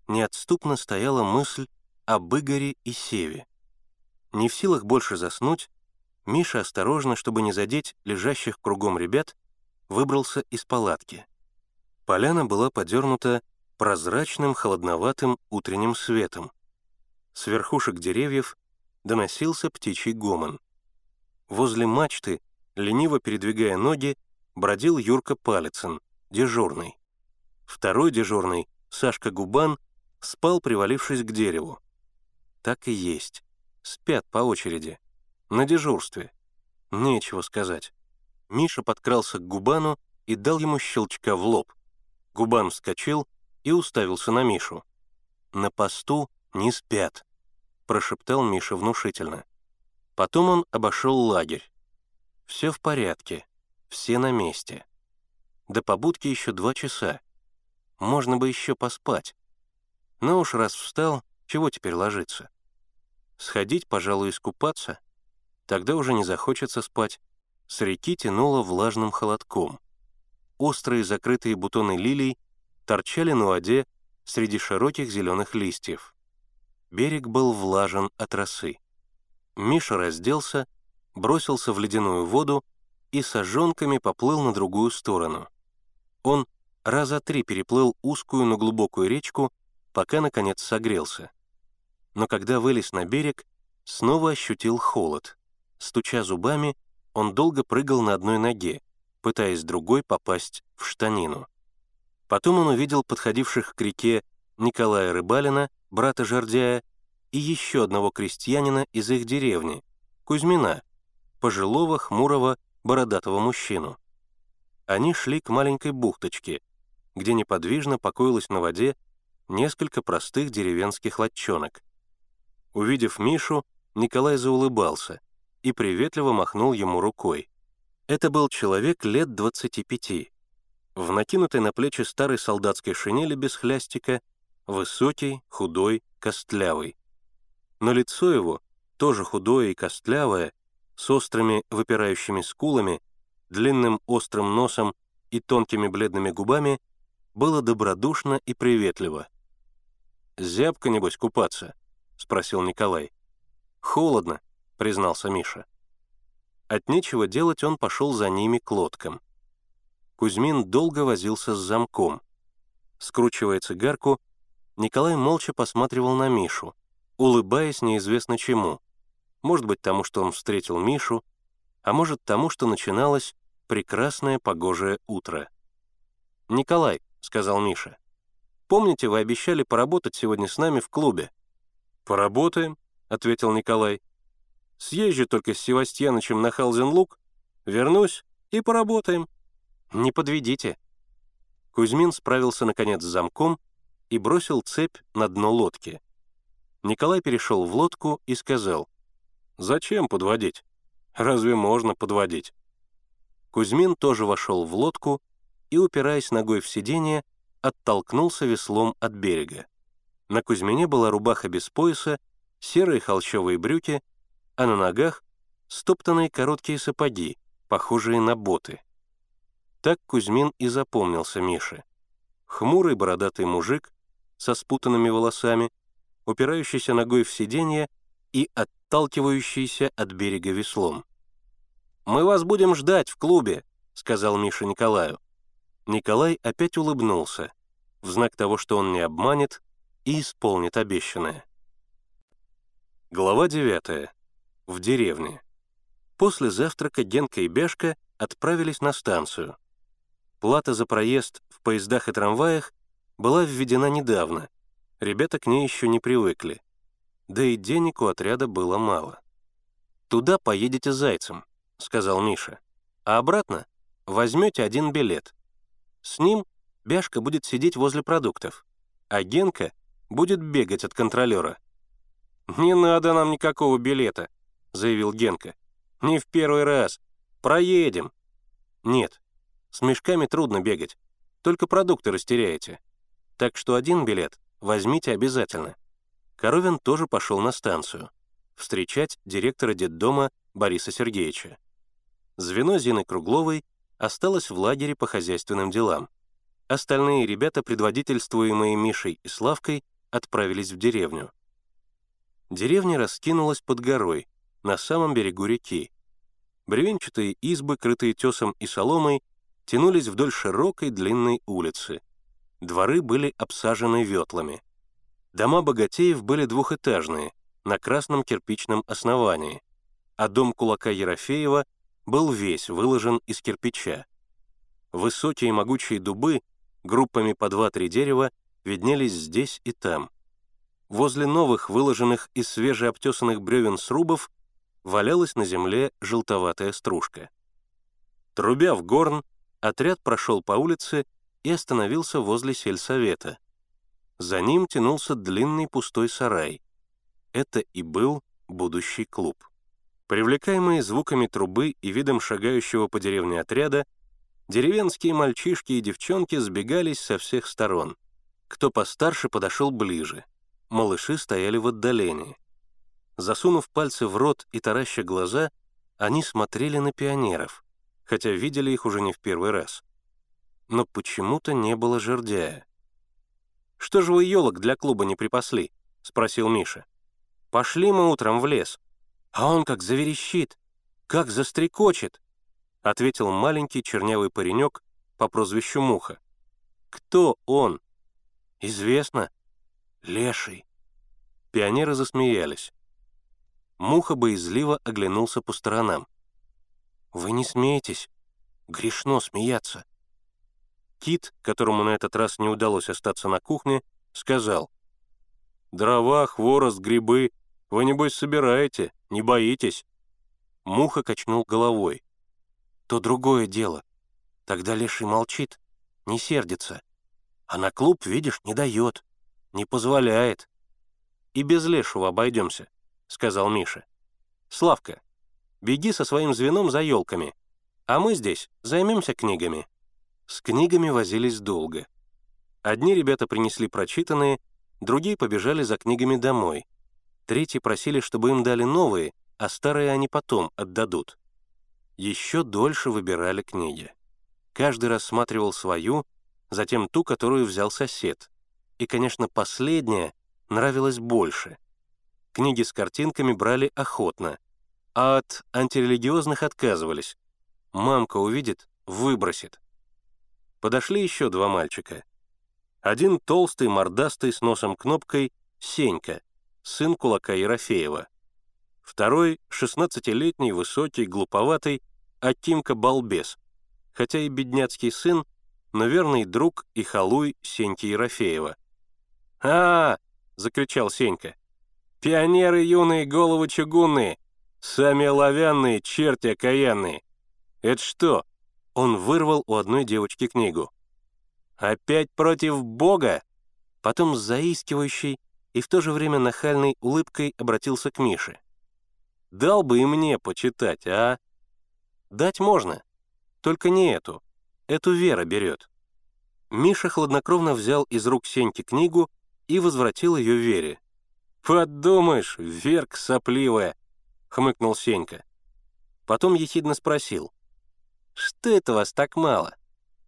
неотступно стояла мысль об Игоре и Севе. Не в силах больше заснуть, Миша осторожно, чтобы не задеть лежащих кругом ребят, выбрался из палатки. Поляна была подернута прозрачным холодноватым утренним светом. С верхушек деревьев доносился птичий гомон. Возле мачты, лениво передвигая ноги, бродил Юрка Палицын, дежурный. Второй дежурный, Сашка Губан, спал, привалившись к дереву. Так и есть. Спят по очереди. На дежурстве. Нечего сказать. Миша подкрался к Губану и дал ему щелчка в лоб. Губан вскочил и уставился на Мишу. На посту не спят», — прошептал Миша внушительно. Потом он обошел лагерь. «Все в порядке, все на месте. До побудки еще два часа. Можно бы еще поспать. Но уж раз встал, чего теперь ложиться? Сходить, пожалуй, искупаться? Тогда уже не захочется спать. С реки тянуло влажным холодком. Острые закрытые бутоны лилий торчали на воде среди широких зеленых листьев. Берег был влажен от росы. Миша разделся, бросился в ледяную воду и сожженками поплыл на другую сторону. Он раза три переплыл узкую, но глубокую речку, пока, наконец, согрелся. Но когда вылез на берег, снова ощутил холод. Стуча зубами, он долго прыгал на одной ноге, пытаясь другой попасть в штанину. Потом он увидел подходивших к реке Николая Рыбалина брата Жордяя, и еще одного крестьянина из их деревни, Кузьмина, пожилого, хмурого, бородатого мужчину. Они шли к маленькой бухточке, где неподвижно покоилось на воде несколько простых деревенских лодчонок. Увидев Мишу, Николай заулыбался и приветливо махнул ему рукой. Это был человек лет 25. В накинутой на плечи старой солдатской шинели без хлястика Высокий, худой, костлявый. Но лицо его, тоже худое и костлявое, с острыми выпирающими скулами, длинным острым носом и тонкими бледными губами, было добродушно и приветливо. «Зябко, небось, купаться?» — спросил Николай. «Холодно», — признался Миша. От нечего делать он пошел за ними к лодкам. Кузьмин долго возился с замком. Скручивая цигарку, Николай молча посматривал на Мишу, улыбаясь неизвестно чему. Может быть, тому, что он встретил Мишу, а может, тому, что начиналось прекрасное погожее утро. «Николай», — сказал Миша, — «помните, вы обещали поработать сегодня с нами в клубе?» «Поработаем», — ответил Николай. «Съезжу только с Севастьянычем на Халзенлук, вернусь и поработаем». «Не подведите». Кузьмин справился, наконец, с замком и бросил цепь на дно лодки. Николай перешел в лодку и сказал, «Зачем подводить? Разве можно подводить?» Кузьмин тоже вошел в лодку и, упираясь ногой в сиденье, оттолкнулся веслом от берега. На Кузьмине была рубаха без пояса, серые холщовые брюки, а на ногах — стоптанные короткие сапоги, похожие на боты. Так Кузьмин и запомнился Мише. Хмурый бородатый мужик со спутанными волосами, упирающийся ногой в сиденье и отталкивающийся от берега веслом. «Мы вас будем ждать в клубе», — сказал Миша Николаю. Николай опять улыбнулся, в знак того, что он не обманет и исполнит обещанное. Глава 9. В деревне. После завтрака Генка и Бяшка отправились на станцию. Плата за проезд в поездах и трамваях была введена недавно, ребята к ней еще не привыкли. Да и денег у отряда было мало. «Туда поедете зайцем», — сказал Миша. «А обратно возьмете один билет. С ним Бяшка будет сидеть возле продуктов, а Генка будет бегать от контролера». «Не надо нам никакого билета», — заявил Генка. «Не в первый раз. Проедем». «Нет, с мешками трудно бегать. только продукты растеряете. Так что один билет возьмите обязательно». Коровин тоже пошел на станцию встречать директора детдома Бориса Сергеевича. Звено Зины Кругловой осталось в лагере по хозяйственным делам. Остальные ребята, предводительствуемые Мишей и Славкой, отправились в деревню. Деревня раскинулась под горой, на самом берегу реки. Бревенчатые избы, крытые тесом и соломой, тянулись вдоль широкой длинной улицы. Дворы были обсажены ветлами. Дома богатеев были двухэтажные, на красном кирпичном основании, а дом кулака Ерофеева был весь выложен из кирпича. Высокие могучие дубы, группами по два-три дерева, виднелись здесь и там. Возле новых, выложенных из свежеобтесанных бревен срубов, валялась на земле желтоватая стружка. Трубя в горн, отряд прошел по улице и остановился возле сельсовета. За ним тянулся длинный пустой сарай. Это и был будущий клуб. Привлекаемые звуками трубы и видом шагающего по деревне отряда, деревенские мальчишки и девчонки сбегались со всех сторон. Кто постарше подошел ближе. Малыши стояли в отдалении. Засунув пальцы в рот и тараща глаза, они смотрели на пионеров, хотя видели их уже не в первый раз. Но почему-то не было жердяя. «Что же вы елок для клуба не припасли?» — спросил Миша. «Пошли мы утром в лес. А он как заверещит, как застрекочет», — ответил маленький чернявый паренек по прозвищу Муха. «Кто он?» «Известно. Леший». Пионеры засмеялись. Муха боязливо оглянулся по сторонам. «Вы не смеетесь. Грешно смеяться». Кит, которому на этот раз не удалось остаться на кухне, сказал. «Дрова, хворост, грибы вы, небось, собираете, не боитесь?» Муха качнул головой. «То другое дело. Тогда Леший молчит, не сердится. А на клуб, видишь, не дает, не позволяет. И без Лешего обойдемся», — сказал Миша. «Славка, беги со своим звеном за елками, а мы здесь займемся книгами». С книгами возились долго. Одни ребята принесли прочитанные, другие побежали за книгами домой. Третьи просили, чтобы им дали новые, а старые они потом отдадут. Еще дольше выбирали книги. Каждый рассматривал свою, затем ту, которую взял сосед. И, конечно, последняя нравилась больше. Книги с картинками брали охотно, а от антирелигиозных отказывались. Мамка увидит — выбросит. Подошли еще два мальчика. Один толстый, мордастый, с носом кнопкой — Сенька, сын кулака Ерофеева. Второй — 16-летний, высокий, глуповатый, Акимка Балбес, хотя и бедняцкий сын, но верный друг и халуй Сеньки Ерофеева. а, -а, -а закричал Сенька. «Пионеры юные, головы чугунные, сами оловянные, черти окаянные. Это что, он вырвал у одной девочки книгу. «Опять против Бога?» Потом с заискивающей и в то же время нахальной улыбкой обратился к Мише. «Дал бы и мне почитать, а?» «Дать можно, только не эту. Эту Вера берет». Миша хладнокровно взял из рук Сеньки книгу и возвратил ее Вере. «Подумаешь, Верка сопливая!» — хмыкнул Сенька. Потом ехидно спросил. «Что это вас так мало?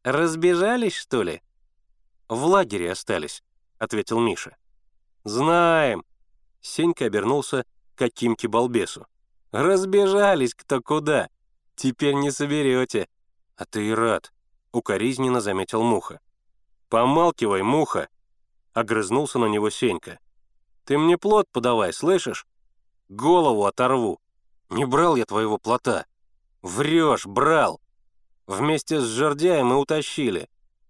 Разбежались, что ли?» «В лагере остались», — ответил Миша. «Знаем». Сенька обернулся к Акимке-балбесу. «Разбежались кто куда. Теперь не соберете». «А ты и рад», — укоризненно заметил Муха. «Помалкивай, Муха!» — огрызнулся на него Сенька. «Ты мне плод подавай, слышишь? Голову оторву. Не брал я твоего плота. Врешь, брал. Вместе с жердяем и утащили.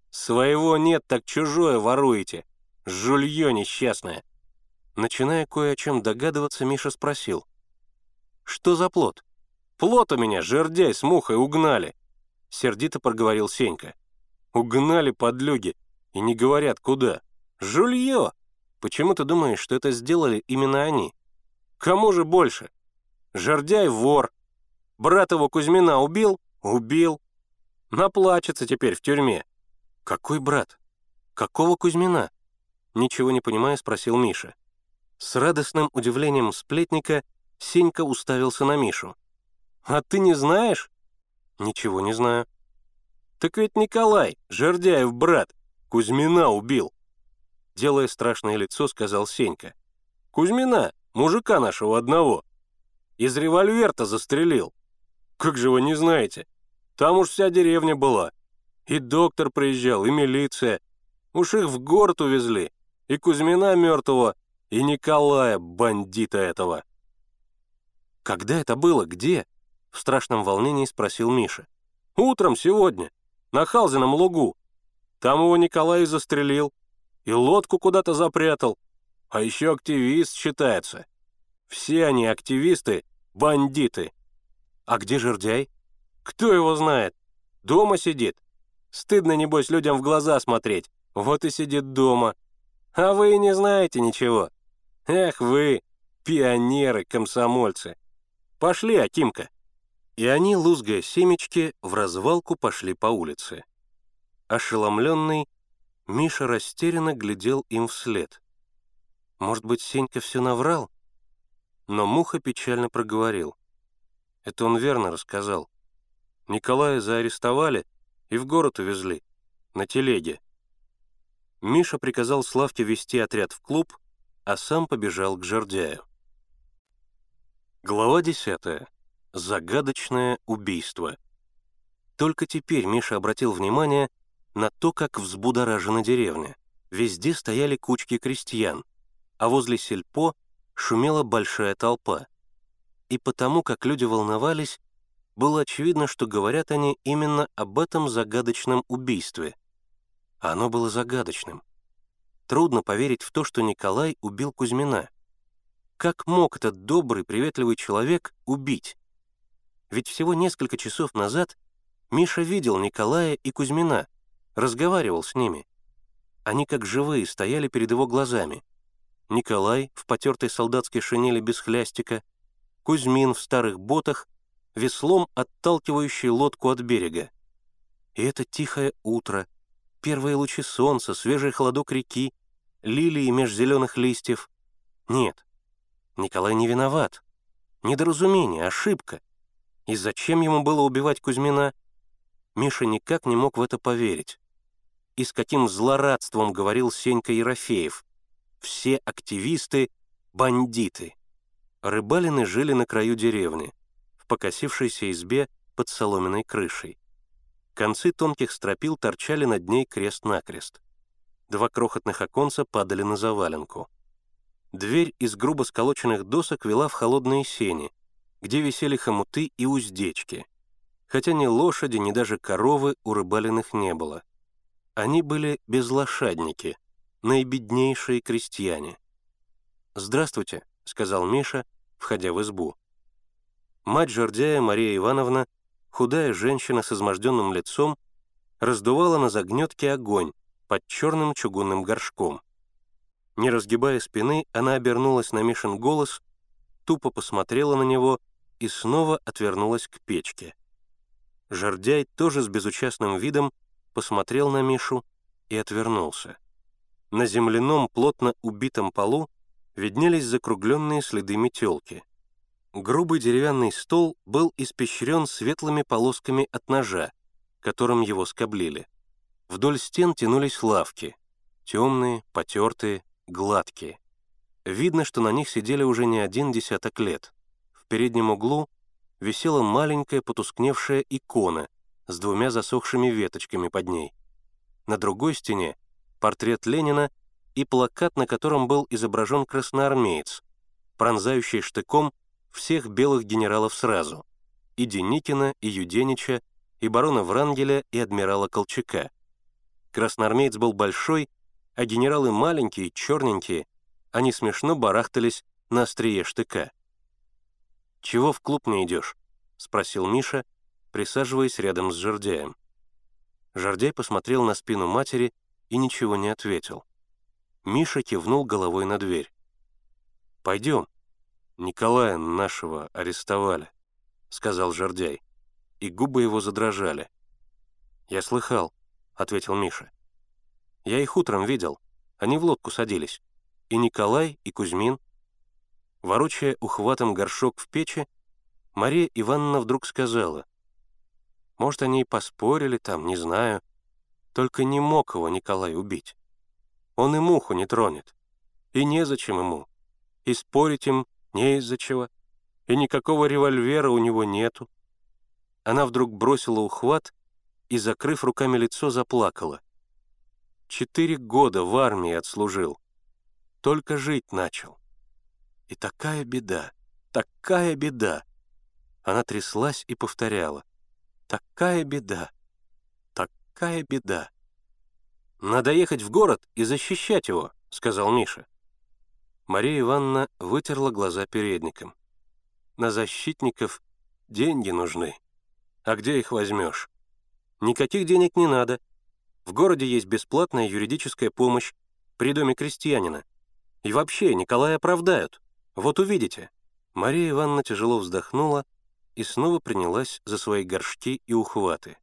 Своего нет, так чужое воруете. Жулье несчастное». Начиная кое о чем догадываться, Миша спросил. «Что за плод?» «Плод у меня, жердяй с мухой, угнали!» Сердито проговорил Сенька. «Угнали подлюги, и не говорят, куда. Жулье! Почему ты думаешь, что это сделали именно они? Кому же больше? Жердяй — вор. Брат его Кузьмина убил? Убил. Наплачется теперь в тюрьме. «Какой брат? Какого Кузьмина?» Ничего не понимая, спросил Миша. С радостным удивлением сплетника Сенька уставился на Мишу. «А ты не знаешь?» «Ничего не знаю». «Так ведь Николай, Жердяев брат, Кузьмина убил!» Делая страшное лицо, сказал Сенька. «Кузьмина, мужика нашего одного. Из револьверта застрелил. Как же вы не знаете? Там уж вся деревня была. И доктор приезжал, и милиция. Уж их в город увезли. И Кузьмина мертвого, и Николая, бандита этого. «Когда это было? Где?» — в страшном волнении спросил Миша. «Утром сегодня, на Халзином лугу. Там его Николай и застрелил, и лодку куда-то запрятал. А еще активист считается. Все они активисты, бандиты. А где жердяй? Кто его знает? Дома сидит. Стыдно, небось, людям в глаза смотреть. Вот и сидит дома. А вы не знаете ничего. Эх вы, пионеры, комсомольцы. Пошли, Акимка. И они, лузгая семечки, в развалку пошли по улице. Ошеломленный, Миша растерянно глядел им вслед. Может быть, Сенька все наврал? Но Муха печально проговорил. Это он верно рассказал. Николая заарестовали и в город увезли. На телеге. Миша приказал Славке вести отряд в клуб, а сам побежал к Жердяю. Глава 10. Загадочное убийство. Только теперь Миша обратил внимание на то, как взбудоражена деревня. Везде стояли кучки крестьян, а возле сельпо шумела большая толпа. И потому, как люди волновались, было очевидно, что говорят они именно об этом загадочном убийстве. А оно было загадочным. Трудно поверить в то, что Николай убил Кузьмина. Как мог этот добрый, приветливый человек убить? Ведь всего несколько часов назад Миша видел Николая и Кузьмина, разговаривал с ними. Они как живые стояли перед его глазами. Николай в потертой солдатской шинели без хлястика, Кузьмин в старых ботах, веслом отталкивающий лодку от берега. И это тихое утро, первые лучи солнца, свежий холодок реки, лилии меж зеленых листьев. Нет, Николай не виноват. Недоразумение, ошибка. И зачем ему было убивать Кузьмина? Миша никак не мог в это поверить и с каким злорадством говорил Сенька Ерофеев. Все активисты — бандиты. Рыбалины жили на краю деревни, в покосившейся избе под соломенной крышей. Концы тонких стропил торчали над ней крест-накрест. Два крохотных оконца падали на заваленку. Дверь из грубо сколоченных досок вела в холодные сени, где висели хомуты и уздечки, хотя ни лошади, ни даже коровы у рыбалиных не было — они были безлошадники, наибеднейшие крестьяне. «Здравствуйте», — сказал Миша, входя в избу. Мать Жордяя Мария Ивановна, худая женщина с изможденным лицом, раздувала на загнетке огонь под черным чугунным горшком. Не разгибая спины, она обернулась на Мишин голос, тупо посмотрела на него и снова отвернулась к печке. Жордяй тоже с безучастным видом посмотрел на Мишу и отвернулся. На земляном, плотно убитом полу виднелись закругленные следы метелки. Грубый деревянный стол был испещрен светлыми полосками от ножа, которым его скоблили. Вдоль стен тянулись лавки, темные, потертые, гладкие. Видно, что на них сидели уже не один десяток лет. В переднем углу висела маленькая потускневшая икона с двумя засохшими веточками под ней. На другой стене — портрет Ленина и плакат, на котором был изображен красноармеец, пронзающий штыком всех белых генералов сразу — и Деникина, и Юденича, и барона Врангеля, и адмирала Колчака. Красноармеец был большой, а генералы маленькие, черненькие, они смешно барахтались на острие штыка. «Чего в клуб не идешь?» — спросил Миша, присаживаясь рядом с Жердяем. Жердяй посмотрел на спину матери и ничего не ответил. Миша кивнул головой на дверь. «Пойдем. Николая нашего арестовали», — сказал Жердяй, и губы его задрожали. «Я слыхал», — ответил Миша. Я их утром видел. Они в лодку садились. И Николай, и Кузьмин. Ворочая ухватом горшок в печи, Мария Ивановна вдруг сказала. Может, они и поспорили там, не знаю. Только не мог его Николай убить. Он и муху не тронет. И незачем ему. И спорить им не из-за чего. И никакого револьвера у него нету. Она вдруг бросила ухват и, закрыв руками лицо, заплакала. Четыре года в армии отслужил. Только жить начал. И такая беда, такая беда. Она тряслась и повторяла. Такая беда, такая беда. «Надо ехать в город и защищать его», — сказал Миша. Мария Ивановна вытерла глаза передником. «На защитников деньги нужны. А где их возьмешь? Никаких денег не надо. В городе есть бесплатная юридическая помощь при доме крестьянина. И вообще, Николая оправдают. Вот увидите». Мария Ивановна тяжело вздохнула и снова принялась за свои горшки и ухваты.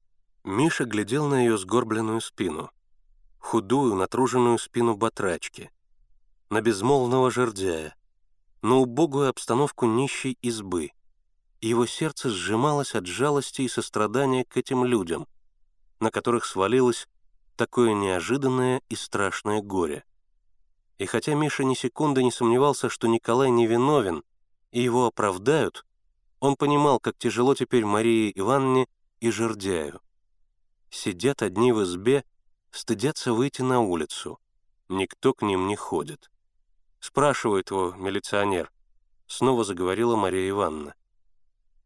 Миша глядел на ее сгорбленную спину, худую, натруженную спину батрачки, на безмолвного жердяя, на убогую обстановку нищей избы, его сердце сжималось от жалости и сострадания к этим людям, на которых свалилось такое неожиданное и страшное горе. И хотя Миша ни секунды не сомневался, что Николай невиновен, и его оправдают, он понимал, как тяжело теперь Марии Ивановне и Жердяю. Сидят одни в избе, стыдятся выйти на улицу. Никто к ним не ходит. Спрашивает его милиционер. Снова заговорила Мария Ивановна.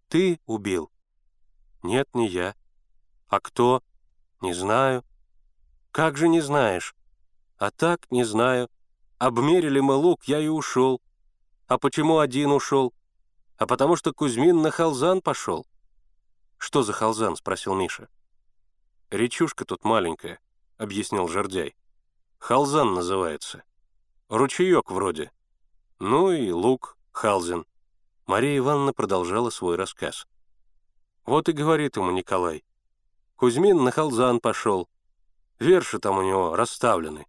«Ты убил?» «Нет, не я». «А кто?» «Не знаю». «Как же не знаешь?» «А так, не знаю. Обмерили мы лук, я и ушел». «А почему один ушел?» «А потому что Кузьмин на Халзан пошел». «Что за Халзан?» — спросил Миша. «Речушка тут маленькая», — объяснил Жордяй. «Халзан называется». Ручеек вроде. Ну и лук, Халзин. Мария Ивановна продолжала свой рассказ. Вот и говорит ему Николай. Кузьмин на Халзан пошел. Верши там у него расставлены.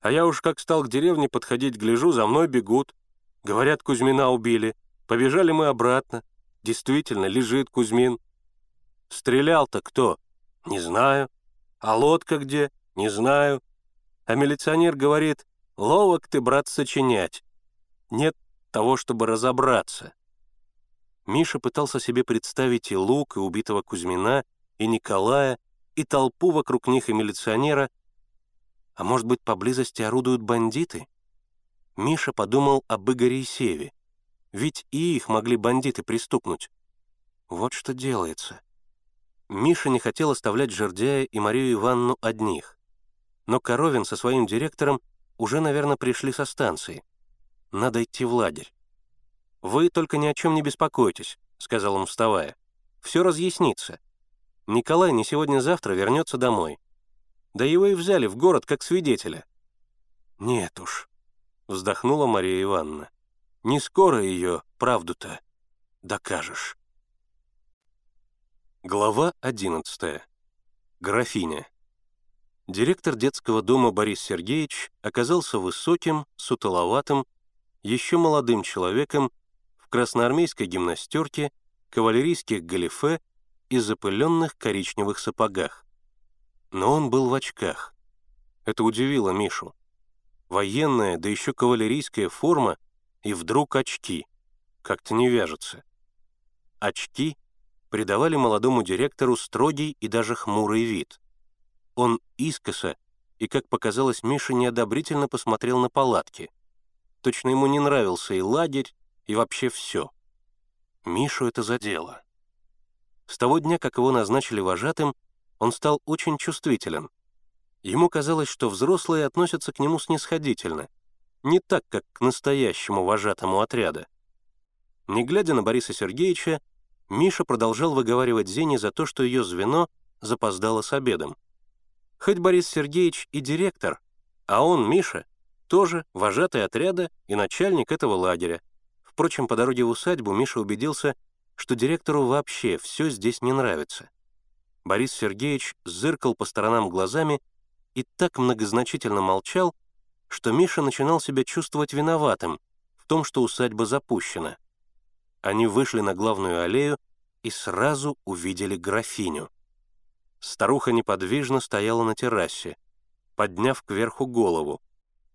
А я уж как стал к деревне подходить, гляжу, за мной бегут. Говорят, Кузьмина убили. Побежали мы обратно. Действительно, лежит Кузьмин. Стрелял-то кто? Не знаю. А лодка где? Не знаю. А милиционер говорит, Ловок ты, брат, сочинять. Нет того, чтобы разобраться. Миша пытался себе представить и Лук, и убитого Кузьмина, и Николая, и толпу вокруг них, и милиционера. А может быть, поблизости орудуют бандиты? Миша подумал об Игоре и Севе. Ведь и их могли бандиты пристукнуть. Вот что делается. Миша не хотел оставлять Жердяя и Марию Ивановну одних. Но Коровин со своим директором уже, наверное, пришли со станции. Надо идти в лагерь. «Вы только ни о чем не беспокойтесь», — сказал он, вставая. «Все разъяснится. Николай не сегодня-завтра вернется домой. Да его и взяли в город как свидетеля». «Нет уж», — вздохнула Мария Ивановна. «Не скоро ее, правду-то, докажешь». Глава одиннадцатая. Графиня. Директор детского дома Борис Сергеевич оказался высоким, сутуловатым, еще молодым человеком в красноармейской гимнастерке, кавалерийских галифе и запыленных коричневых сапогах. Но он был в очках. Это удивило Мишу. Военная, да еще кавалерийская форма, и вдруг очки. Как-то не вяжется. Очки придавали молодому директору строгий и даже хмурый вид — он искоса и, как показалось, Миша неодобрительно посмотрел на палатки. Точно ему не нравился и лагерь, и вообще все. Мишу это задело. С того дня, как его назначили вожатым, он стал очень чувствителен. Ему казалось, что взрослые относятся к нему снисходительно, не так, как к настоящему вожатому отряда. Не глядя на Бориса Сергеевича, Миша продолжал выговаривать Зене за то, что ее звено запоздало с обедом. Хоть Борис Сергеевич и директор, а он, Миша, тоже вожатый отряда и начальник этого лагеря. Впрочем, по дороге в усадьбу Миша убедился, что директору вообще все здесь не нравится. Борис Сергеевич зыркал по сторонам глазами и так многозначительно молчал, что Миша начинал себя чувствовать виноватым в том, что усадьба запущена. Они вышли на главную аллею и сразу увидели графиню. Старуха неподвижно стояла на террасе, подняв кверху голову,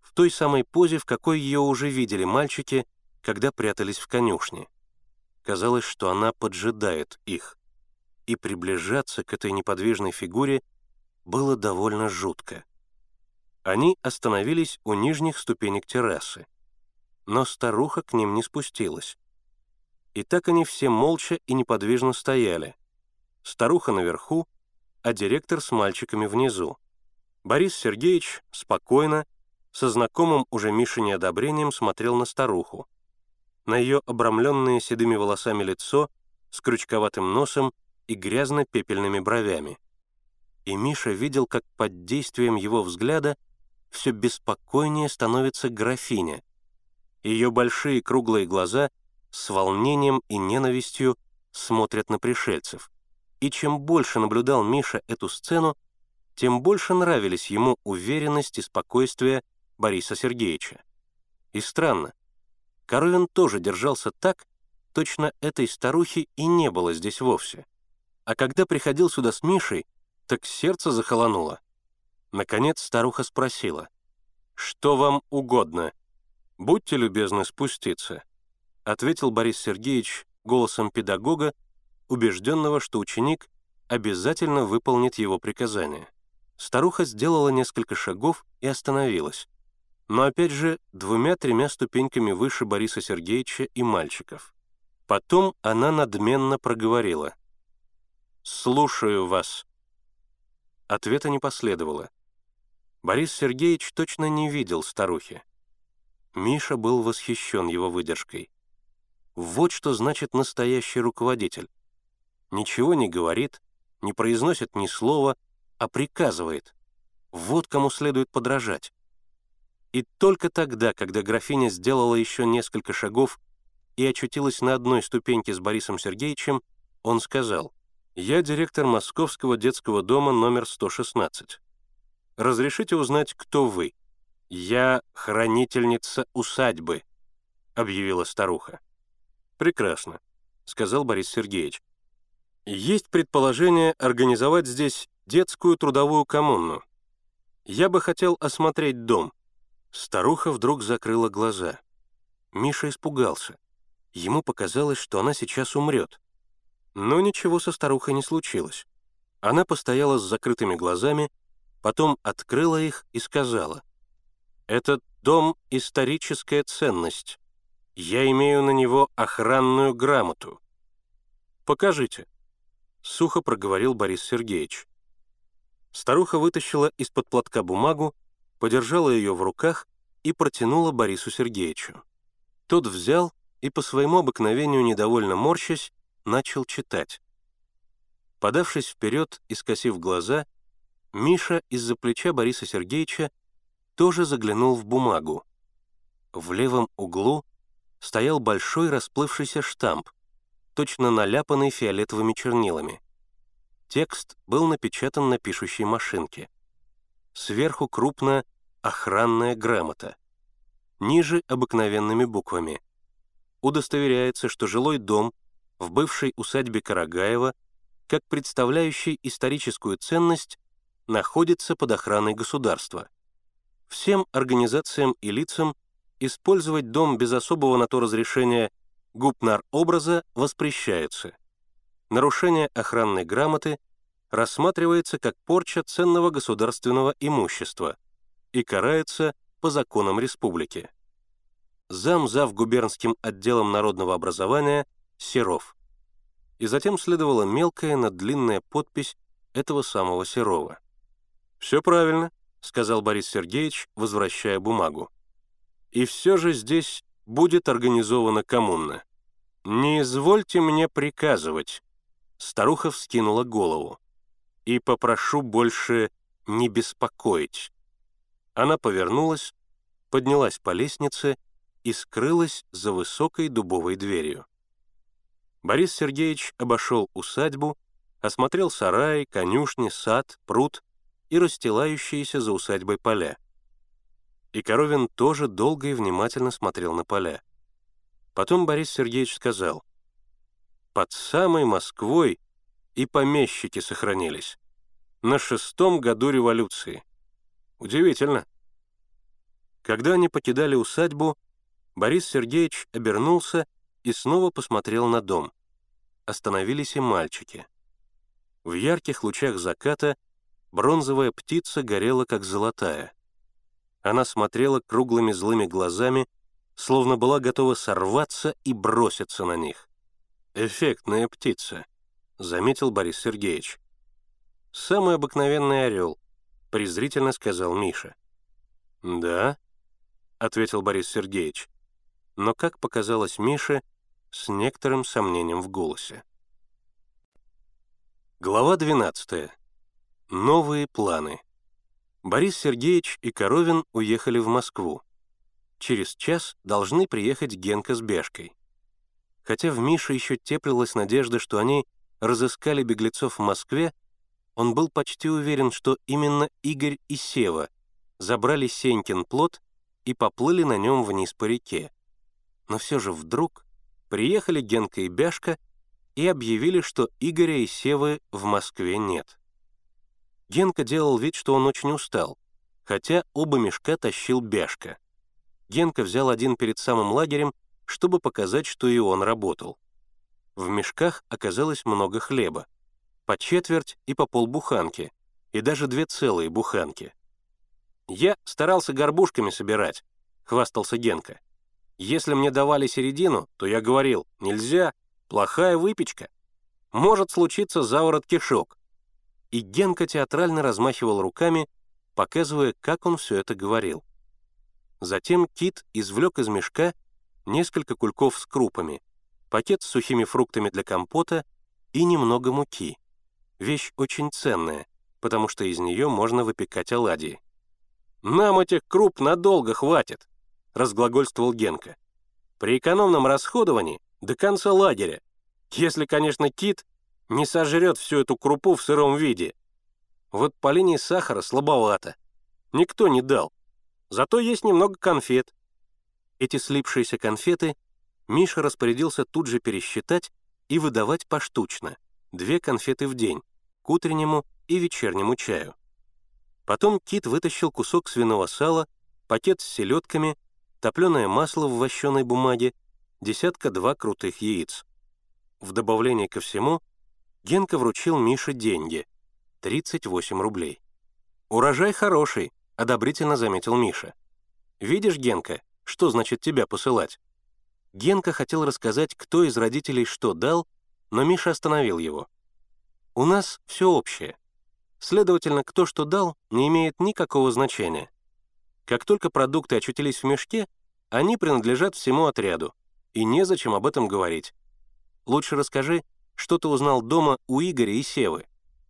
в той самой позе, в какой ее уже видели мальчики, когда прятались в конюшне. Казалось, что она поджидает их, и приближаться к этой неподвижной фигуре было довольно жутко. Они остановились у нижних ступенек террасы, но старуха к ним не спустилась. И так они все молча и неподвижно стояли. Старуха наверху, а директор с мальчиками внизу. Борис Сергеевич спокойно, со знакомым уже Мише неодобрением смотрел на старуху. На ее обрамленное седыми волосами лицо с крючковатым носом и грязно-пепельными бровями. И Миша видел, как под действием его взгляда все беспокойнее становится графиня. Ее большие круглые глаза с волнением и ненавистью смотрят на пришельцев. И чем больше наблюдал Миша эту сцену, тем больше нравились ему уверенность и спокойствие Бориса Сергеевича. И странно, Коровин тоже держался так, точно этой старухи и не было здесь вовсе. А когда приходил сюда с Мишей, так сердце захолонуло. Наконец старуха спросила, «Что вам угодно? Будьте любезны спуститься», — ответил Борис Сергеевич голосом педагога, убежденного, что ученик обязательно выполнит его приказание. Старуха сделала несколько шагов и остановилась, но опять же двумя-тремя ступеньками выше Бориса Сергеевича и мальчиков. Потом она надменно проговорила. «Слушаю вас». Ответа не последовало. Борис Сергеевич точно не видел старухи. Миша был восхищен его выдержкой. Вот что значит настоящий руководитель. Ничего не говорит, не произносит ни слова, а приказывает. Вот кому следует подражать. И только тогда, когда графиня сделала еще несколько шагов и очутилась на одной ступеньке с Борисом Сергеевичем, он сказал, «Я директор Московского детского дома номер 116. Разрешите узнать, кто вы?» «Я хранительница усадьбы», — объявила старуха. «Прекрасно», — сказал Борис Сергеевич. «Есть предположение организовать здесь детскую трудовую коммуну. Я бы хотел осмотреть дом». Старуха вдруг закрыла глаза. Миша испугался. Ему показалось, что она сейчас умрет. Но ничего со старухой не случилось. Она постояла с закрытыми глазами, потом открыла их и сказала, «Этот дом — историческая ценность. Я имею на него охранную грамоту». «Покажите», — сухо проговорил Борис Сергеевич. Старуха вытащила из-под платка бумагу, подержала ее в руках и протянула Борису Сергеевичу. Тот взял и, по своему обыкновению недовольно морщась, начал читать. Подавшись вперед и скосив глаза, Миша из-за плеча Бориса Сергеевича тоже заглянул в бумагу. В левом углу стоял большой расплывшийся штамп, точно наляпанный фиолетовыми чернилами. Текст был напечатан на пишущей машинке. Сверху крупно «Охранная грамота». Ниже обыкновенными буквами. Удостоверяется, что жилой дом в бывшей усадьбе Карагаева, как представляющий историческую ценность, находится под охраной государства. Всем организациям и лицам использовать дом без особого на то разрешения гупнар-образа воспрещается. Нарушение охранной грамоты рассматривается как порча ценного государственного имущества и карается по законам республики. Зам зав губернским отделом народного образования Серов. И затем следовала мелкая, но длинная подпись этого самого Серова. «Все правильно», — сказал Борис Сергеевич, возвращая бумагу. «И все же здесь будет организована коммуна. Не извольте мне приказывать». Старуха вскинула голову. «И попрошу больше не беспокоить». Она повернулась, поднялась по лестнице и скрылась за высокой дубовой дверью. Борис Сергеевич обошел усадьбу, осмотрел сарай, конюшни, сад, пруд и расстилающиеся за усадьбой поля. И Коровин тоже долго и внимательно смотрел на поля. Потом Борис Сергеевич сказал, «Под самой Москвой и помещики сохранились. На шестом году революции. Удивительно». Когда они покидали усадьбу, Борис Сергеевич обернулся и снова посмотрел на дом. Остановились и мальчики. В ярких лучах заката бронзовая птица горела, как золотая. Она смотрела круглыми злыми глазами, словно была готова сорваться и броситься на них. «Эффектная птица», — заметил Борис Сергеевич. «Самый обыкновенный орел», — презрительно сказал Миша. «Да», — ответил Борис Сергеевич, но, как показалось Мише, с некоторым сомнением в голосе. Глава 12. Новые планы. Борис Сергеевич и Коровин уехали в Москву. Через час должны приехать Генка с Бешкой. Хотя в Мише еще теплилась надежда, что они разыскали беглецов в Москве, он был почти уверен, что именно Игорь и Сева забрали Сенькин плод и поплыли на нем вниз по реке. Но все же вдруг приехали Генка и Бяшка и объявили, что Игоря и Севы в Москве нет. Генка делал вид, что он очень устал, хотя оба мешка тащил Бяшка. Генка взял один перед самым лагерем, чтобы показать, что и он работал. В мешках оказалось много хлеба, по четверть и по полбуханки, и даже две целые буханки. «Я старался горбушками собирать», — хвастался Генка. Если мне давали середину, то я говорил, нельзя, плохая выпечка. Может случиться заворот кишок. И Генка театрально размахивал руками, показывая, как он все это говорил. Затем Кит извлек из мешка несколько кульков с крупами, пакет с сухими фруктами для компота и немного муки. Вещь очень ценная, потому что из нее можно выпекать оладьи. «Нам этих круп надолго хватит», — разглагольствовал Генка. «При экономном расходовании до конца лагеря, если, конечно, кит не сожрет всю эту крупу в сыром виде. Вот по линии сахара слабовато. Никто не дал. Зато есть немного конфет». Эти слипшиеся конфеты Миша распорядился тут же пересчитать и выдавать поштучно, две конфеты в день, к утреннему и вечернему чаю. Потом Кит вытащил кусок свиного сала, пакет с селедками топленое масло в вощеной бумаге, десятка-два крутых яиц. В добавление ко всему Генка вручил Мише деньги — 38 рублей. «Урожай хороший», — одобрительно заметил Миша. «Видишь, Генка, что значит тебя посылать?» Генка хотел рассказать, кто из родителей что дал, но Миша остановил его. «У нас все общее. Следовательно, кто что дал, не имеет никакого значения. Как только продукты очутились в мешке, они принадлежат всему отряду, и незачем об этом говорить. Лучше расскажи, что ты узнал дома у Игоря и Севы.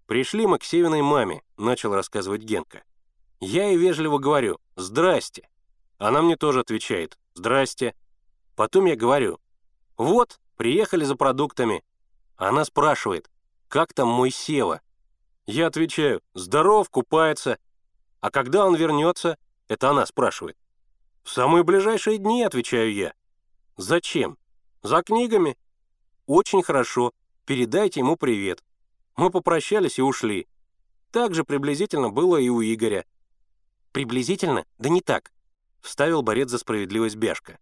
«Пришли мы к Севиной маме», — начал рассказывать Генка. Я ей вежливо говорю «Здрасте». Она мне тоже отвечает «Здрасте». Потом я говорю «Вот, приехали за продуктами». Она спрашивает «Как там мой Сева?» Я отвечаю «Здоров, купается». А когда он вернется, это она спрашивает. «В самые ближайшие дни», — отвечаю я. «Зачем?» «За книгами». «Очень хорошо. Передайте ему привет». Мы попрощались и ушли. Так же приблизительно было и у Игоря. «Приблизительно? Да не так», — вставил борец за справедливость Бяшка.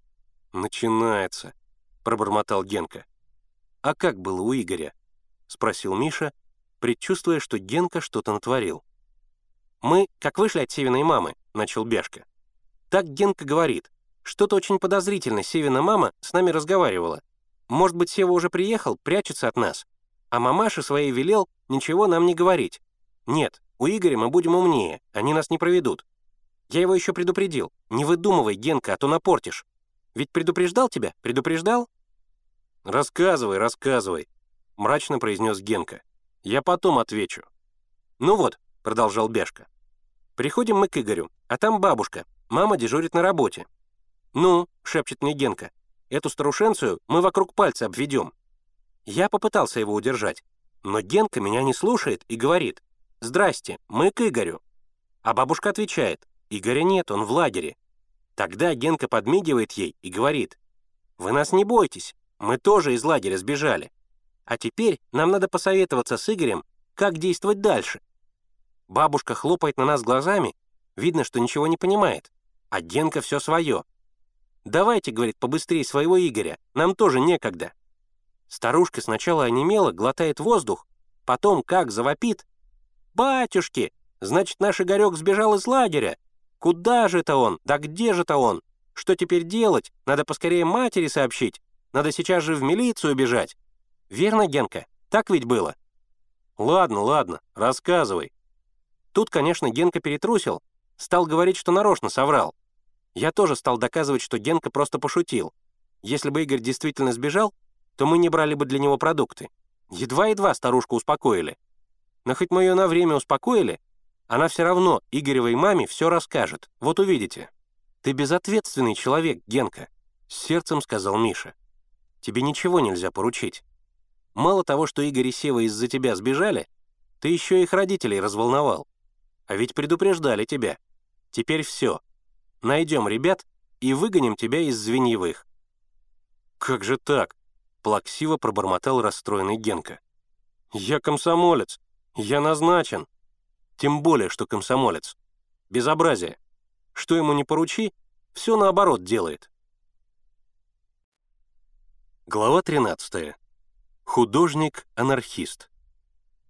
«Начинается», — пробормотал Генка. «А как было у Игоря?» — спросил Миша, предчувствуя, что Генка что-то натворил. «Мы, как вышли от Севиной мамы, начал Бяшка. «Так Генка говорит. Что-то очень подозрительно Севина мама с нами разговаривала. Может быть, Сева уже приехал, прячется от нас. А мамаша своей велел ничего нам не говорить. Нет, у Игоря мы будем умнее, они нас не проведут. Я его еще предупредил. Не выдумывай, Генка, а то напортишь. Ведь предупреждал тебя? Предупреждал?» «Рассказывай, рассказывай», — мрачно произнес Генка. «Я потом отвечу». «Ну вот», — продолжал Бяшка, Приходим мы к Игорю, а там бабушка, мама дежурит на работе. «Ну», — шепчет мне Генка, — «эту старушенцию мы вокруг пальца обведем». Я попытался его удержать, но Генка меня не слушает и говорит, «Здрасте, мы к Игорю». А бабушка отвечает, Игоря нет, он в лагере. Тогда Генка подмигивает ей и говорит, «Вы нас не бойтесь, мы тоже из лагеря сбежали. А теперь нам надо посоветоваться с Игорем, как действовать дальше». Бабушка хлопает на нас глазами, видно, что ничего не понимает, а Генка все свое. «Давайте, — говорит, — побыстрее своего Игоря, нам тоже некогда». Старушка сначала онемела, глотает воздух, потом как завопит. «Батюшки, значит, наш Игорек сбежал из лагеря. Куда же это он? Да где же это он? Что теперь делать? Надо поскорее матери сообщить. Надо сейчас же в милицию бежать. Верно, Генка? Так ведь было?» «Ладно, ладно, рассказывай». Тут, конечно, Генка перетрусил, стал говорить, что нарочно соврал. Я тоже стал доказывать, что Генка просто пошутил. Если бы Игорь действительно сбежал, то мы не брали бы для него продукты. Едва-едва старушку успокоили. Но хоть мы ее на время успокоили, она все равно Игоревой маме все расскажет. Вот увидите. «Ты безответственный человек, Генка», — с сердцем сказал Миша. «Тебе ничего нельзя поручить. Мало того, что Игорь и Сева из-за тебя сбежали, ты еще их родителей разволновал. А ведь предупреждали тебя. Теперь все. Найдем ребят и выгоним тебя из звеньевых». «Как же так?» плаксиво пробормотал расстроенный Генка. «Я комсомолец. Я назначен. Тем более, что комсомолец. Безобразие. Что ему не поручи, все наоборот делает». Глава 13. Художник-анархист.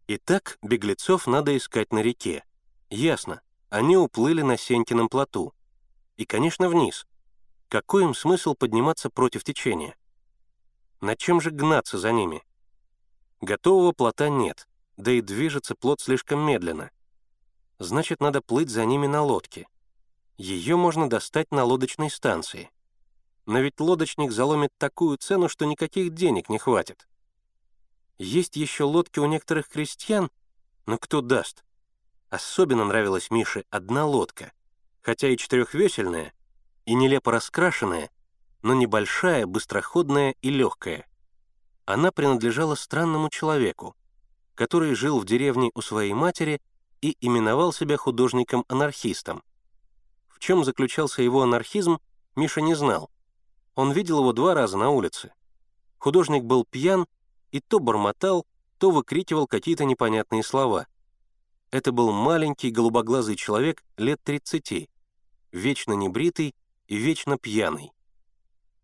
Итак, беглецов надо искать на реке. Ясно, они уплыли на Сенькином плоту. И, конечно, вниз. Какой им смысл подниматься против течения? На чем же гнаться за ними? Готового плота нет, да и движется плот слишком медленно. Значит, надо плыть за ними на лодке. Ее можно достать на лодочной станции. Но ведь лодочник заломит такую цену, что никаких денег не хватит. Есть еще лодки у некоторых крестьян, но кто даст? Особенно нравилась Мише одна лодка, хотя и четырехвесельная, и нелепо раскрашенная, но небольшая, быстроходная и легкая. Она принадлежала странному человеку, который жил в деревне у своей матери и именовал себя художником-анархистом. В чем заключался его анархизм, Миша не знал. Он видел его два раза на улице. Художник был пьян и то бормотал, то выкрикивал какие-то непонятные слова. Это был маленький голубоглазый человек лет 30, вечно небритый и вечно пьяный.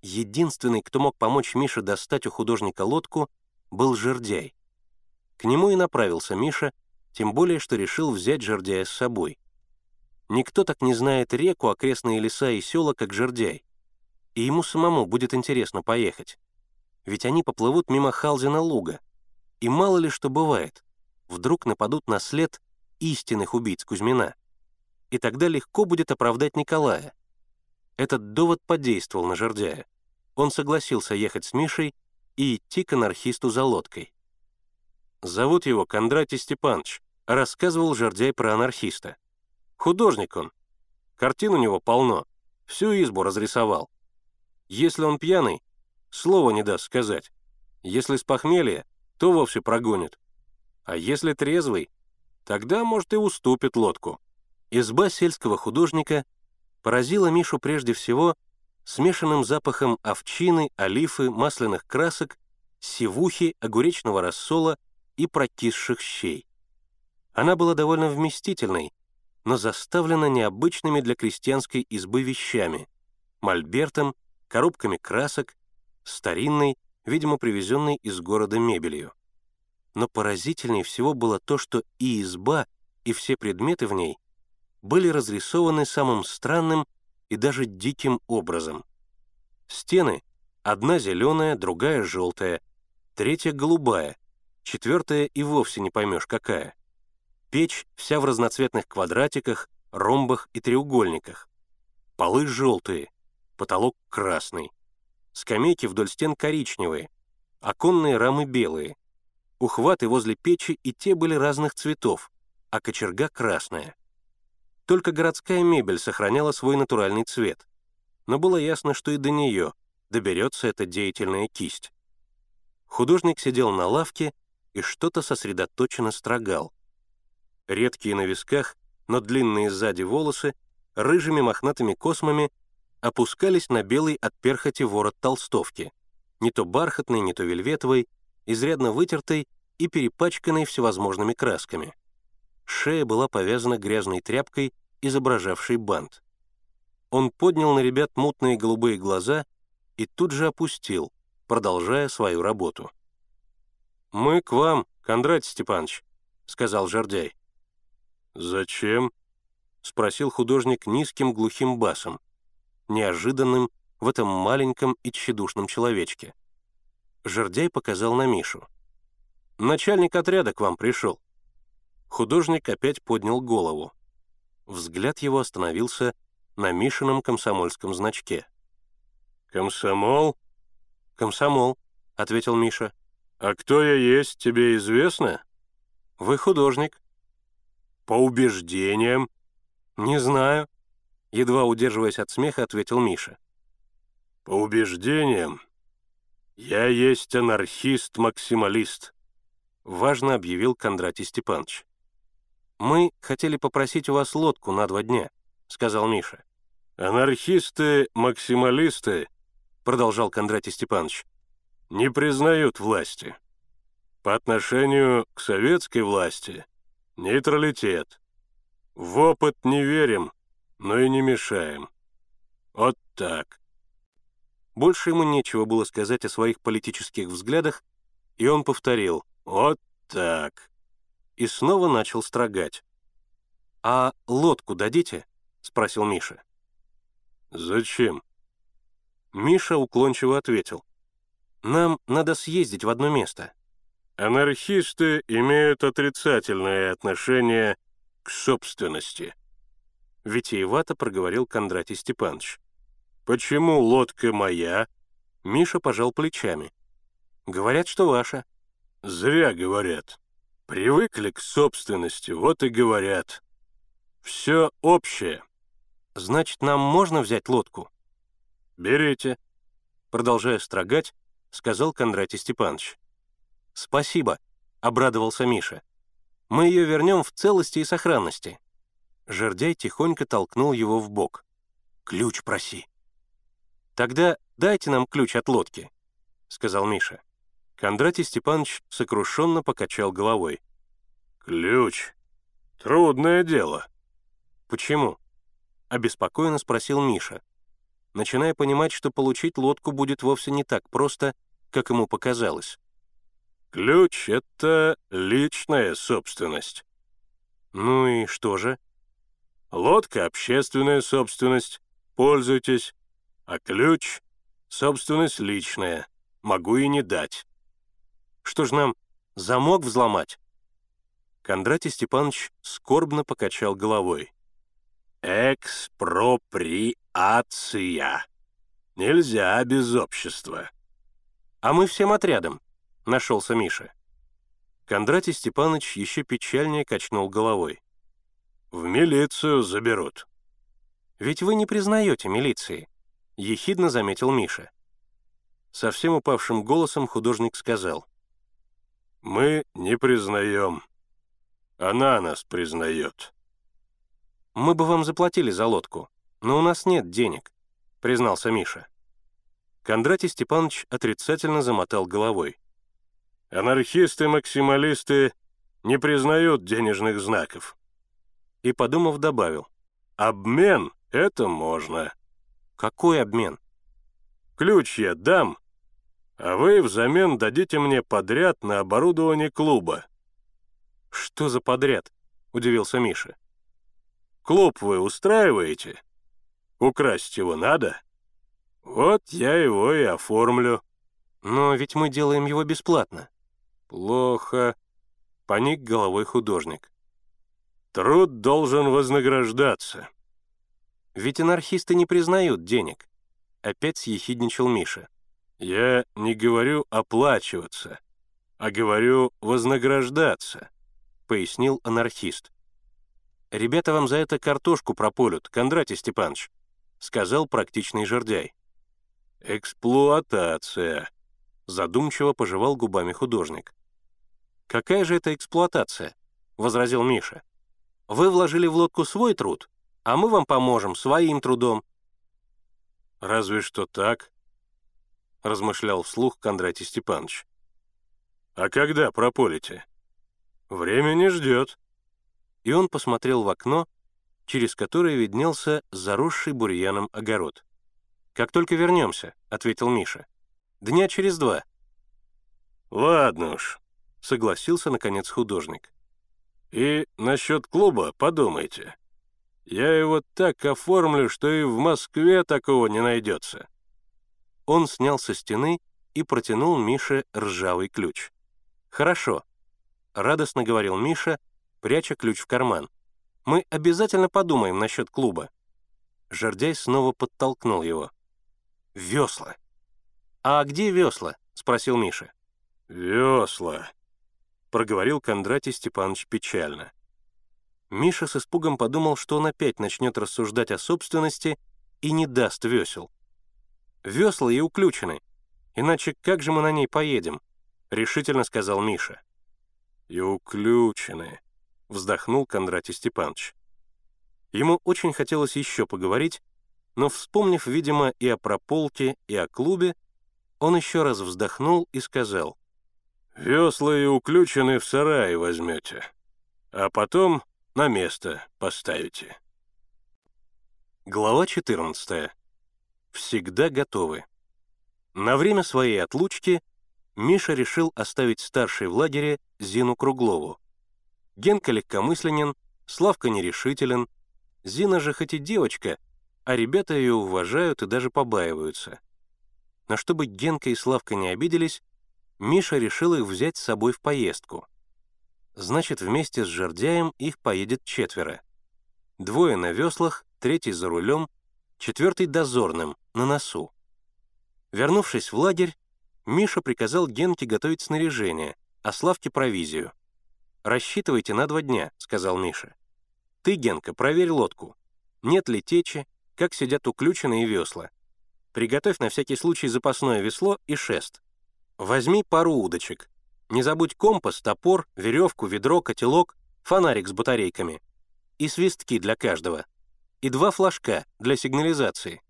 Единственный, кто мог помочь Мише достать у художника лодку, был жердяй. К нему и направился Миша, тем более, что решил взять жердяя с собой. Никто так не знает реку, окрестные леса и села, как жердяй. И ему самому будет интересно поехать. Ведь они поплывут мимо Халзина луга. И мало ли что бывает. Вдруг нападут на след истинных убийц Кузьмина. И тогда легко будет оправдать Николая. Этот довод подействовал на жердяя он согласился ехать с Мишей и идти к анархисту за лодкой. «Зовут его Кондратий Степанович», — рассказывал Жердяй про анархиста. «Художник он. Картин у него полно. Всю избу разрисовал. Если он пьяный, слова не даст сказать. Если с похмелья, то вовсе прогонит. А если трезвый, тогда, может, и уступит лодку». Изба сельского художника поразила Мишу прежде всего смешанным запахом овчины, олифы, масляных красок, сивухи, огуречного рассола и прокисших щей. Она была довольно вместительной, но заставлена необычными для крестьянской избы вещами — мольбертом, коробками красок, старинной, видимо, привезенной из города мебелью. Но поразительнее всего было то, что и изба, и все предметы в ней были разрисованы самым странным и даже диким образом. Стены — одна зеленая, другая желтая, третья голубая, четвертая и вовсе не поймешь какая. Печь вся в разноцветных квадратиках, ромбах и треугольниках. Полы желтые, потолок красный. Скамейки вдоль стен коричневые, оконные рамы белые. Ухваты возле печи и те были разных цветов, а кочерга красная. Только городская мебель сохраняла свой натуральный цвет. Но было ясно, что и до нее доберется эта деятельная кисть. Художник сидел на лавке и что-то сосредоточенно строгал. Редкие на висках, но длинные сзади волосы рыжими мохнатыми космами опускались на белый от перхоти ворот толстовки, не то бархатный, не то вельветовый, изрядно вытертой и перепачканной всевозможными красками. Шея была повязана грязной тряпкой, изображавшей бант. Он поднял на ребят мутные голубые глаза и тут же опустил, продолжая свою работу. «Мы к вам, Кондратий Степанович», — сказал Жордяй. «Зачем?» — спросил художник низким глухим басом, неожиданным в этом маленьком и тщедушном человечке. Жердяй показал на Мишу. «Начальник отряда к вам пришел». Художник опять поднял голову. Взгляд его остановился на Мишином комсомольском значке. «Комсомол?» «Комсомол», — ответил Миша. «А кто я есть, тебе известно?» «Вы художник». «По убеждениям?» «Не знаю», — едва удерживаясь от смеха, ответил Миша. «По убеждениям, я есть анархист-максималист», — важно объявил Кондратий Степанович. «Мы хотели попросить у вас лодку на два дня», — сказал Миша. «Анархисты-максималисты», — продолжал Кондратий Степанович, «не признают власти. По отношению к советской власти — нейтралитет. В опыт не верим, но и не мешаем. Вот так». Больше ему нечего было сказать о своих политических взглядах, и он повторил «Вот так» и снова начал строгать. «А лодку дадите?» — спросил Миша. «Зачем?» Миша уклончиво ответил. «Нам надо съездить в одно место». «Анархисты имеют отрицательное отношение к собственности», — витиевато проговорил Кондратий Степанович. «Почему лодка моя?» Миша пожал плечами. «Говорят, что ваша». «Зря говорят. Привыкли к собственности, вот и говорят. Все общее. Значит, нам можно взять лодку? Берите. Продолжая строгать, сказал Кондратий Степанович. Спасибо, обрадовался Миша. Мы ее вернем в целости и сохранности. Жердяй тихонько толкнул его в бок. Ключ проси. Тогда дайте нам ключ от лодки, сказал Миша. Кондратий Степанович сокрушенно покачал головой. «Ключ. Трудное дело». «Почему?» — обеспокоенно спросил Миша, начиная понимать, что получить лодку будет вовсе не так просто, как ему показалось. «Ключ — это личная собственность». «Ну и что же?» «Лодка — общественная собственность, пользуйтесь, а ключ — собственность личная, могу и не дать». Что ж нам, замок взломать?» Кондратий Степанович скорбно покачал головой. «Экспроприация. Нельзя без общества». «А мы всем отрядом», — нашелся Миша. Кондратий Степанович еще печальнее качнул головой. «В милицию заберут». «Ведь вы не признаете милиции», — ехидно заметил Миша. Совсем упавшим голосом художник сказал. Мы не признаем. Она нас признает. Мы бы вам заплатили за лодку, но у нас нет денег, признался Миша. Кондратий Степанович отрицательно замотал головой. Анархисты-максималисты не признают денежных знаков. И, подумав, добавил. Обмен — это можно. Какой обмен? Ключ я дам, а вы взамен дадите мне подряд на оборудование клуба». «Что за подряд?» — удивился Миша. «Клуб вы устраиваете? Украсть его надо? Вот я его и оформлю». «Но ведь мы делаем его бесплатно». «Плохо», — поник головой художник. «Труд должен вознаграждаться». «Ведь анархисты не признают денег», — опять съехидничал Миша. Я не говорю оплачиваться, а говорю вознаграждаться, пояснил анархист. Ребята вам за это картошку прополют, Кондратий Степанович, сказал практичный жердяй. Эксплуатация, задумчиво пожевал губами художник. Какая же это эксплуатация? возразил Миша. Вы вложили в лодку свой труд, а мы вам поможем своим трудом». «Разве что так», — размышлял вслух Кондратий Степанович. «А когда прополите? Время не ждет». И он посмотрел в окно, через которое виднелся заросший бурьяном огород. «Как только вернемся», — ответил Миша. «Дня через два». «Ладно уж», — согласился, наконец, художник. «И насчет клуба подумайте. Я его так оформлю, что и в Москве такого не найдется». Он снял со стены и протянул Мише ржавый ключ. «Хорошо», — радостно говорил Миша, пряча ключ в карман. «Мы обязательно подумаем насчет клуба». Жордяй снова подтолкнул его. «Весла». «А где весла?» — спросил Миша. «Весла», — проговорил Кондратий Степанович печально. Миша с испугом подумал, что он опять начнет рассуждать о собственности и не даст весел. «Весла и уключены, иначе как же мы на ней поедем?» — решительно сказал Миша. «И уключены», — вздохнул Кондратий Степанович. Ему очень хотелось еще поговорить, но, вспомнив, видимо, и о прополке, и о клубе, он еще раз вздохнул и сказал, «Весла и уключены в сарае возьмете, а потом на место поставите». Глава 14. Всегда готовы. На время своей отлучки Миша решил оставить старшей в лагере Зину Круглову. Генка легкомысленен, Славка нерешителен, Зина же хоть и девочка, а ребята ее уважают и даже побаиваются. Но чтобы Генка и Славка не обиделись, Миша решил их взять с собой в поездку. Значит, вместе с Жердяем их поедет четверо. Двое на веслах, третий за рулем, четвертый дозорным, на носу. Вернувшись в лагерь, Миша приказал Генке готовить снаряжение, а Славке — провизию. «Рассчитывайте на два дня», — сказал Миша. «Ты, Генка, проверь лодку. Нет ли течи, как сидят уключенные весла. Приготовь на всякий случай запасное весло и шест. Возьми пару удочек. Не забудь компас, топор, веревку, ведро, котелок, фонарик с батарейками. И свистки для каждого. И два флажка для сигнализации.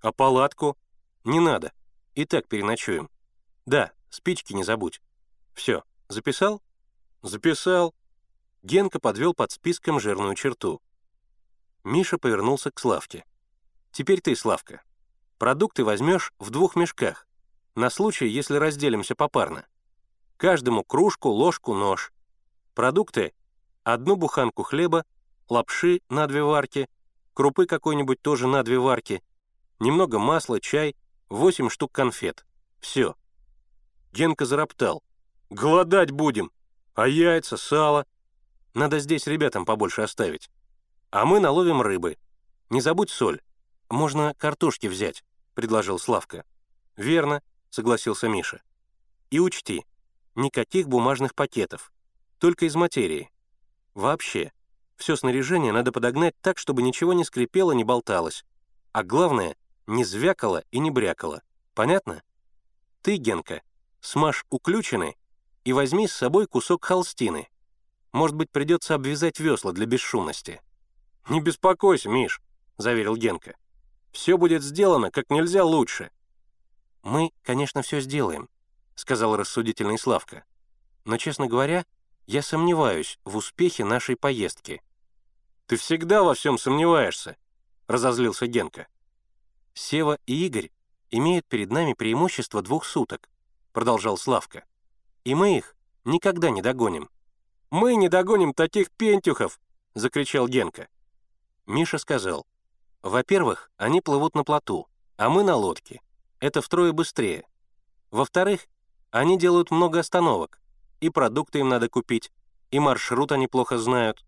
А палатку? Не надо. И так переночуем. Да, спички не забудь. Все, записал? Записал. Генка подвел под списком жирную черту. Миша повернулся к Славке. «Теперь ты, Славка. Продукты возьмешь в двух мешках, на случай, если разделимся попарно. Каждому кружку, ложку, нож. Продукты — одну буханку хлеба, лапши на две варки, крупы какой-нибудь тоже на две варки, немного масла, чай, восемь штук конфет. Все. Генка зароптал. «Голодать будем! А яйца, сало? Надо здесь ребятам побольше оставить. А мы наловим рыбы. Не забудь соль. Можно картошки взять», — предложил Славка. «Верно», — согласился Миша. «И учти, никаких бумажных пакетов, только из материи. Вообще, все снаряжение надо подогнать так, чтобы ничего не скрипело, не болталось. А главное, не звякало и не брякало. Понятно? Ты, Генка, смажь уключены и возьми с собой кусок холстины. Может быть, придется обвязать весла для бесшумности. «Не беспокойся, Миш», — заверил Генка. «Все будет сделано как нельзя лучше». «Мы, конечно, все сделаем», — сказал рассудительный Славка. «Но, честно говоря, я сомневаюсь в успехе нашей поездки». «Ты всегда во всем сомневаешься», — разозлился Генка. «Сева и Игорь имеют перед нами преимущество двух суток», — продолжал Славка. «И мы их никогда не догоним». «Мы не догоним таких пентюхов!» — закричал Генка. Миша сказал, «Во-первых, они плывут на плоту, а мы на лодке. Это втрое быстрее. Во-вторых, они делают много остановок, и продукты им надо купить, и маршрут они плохо знают,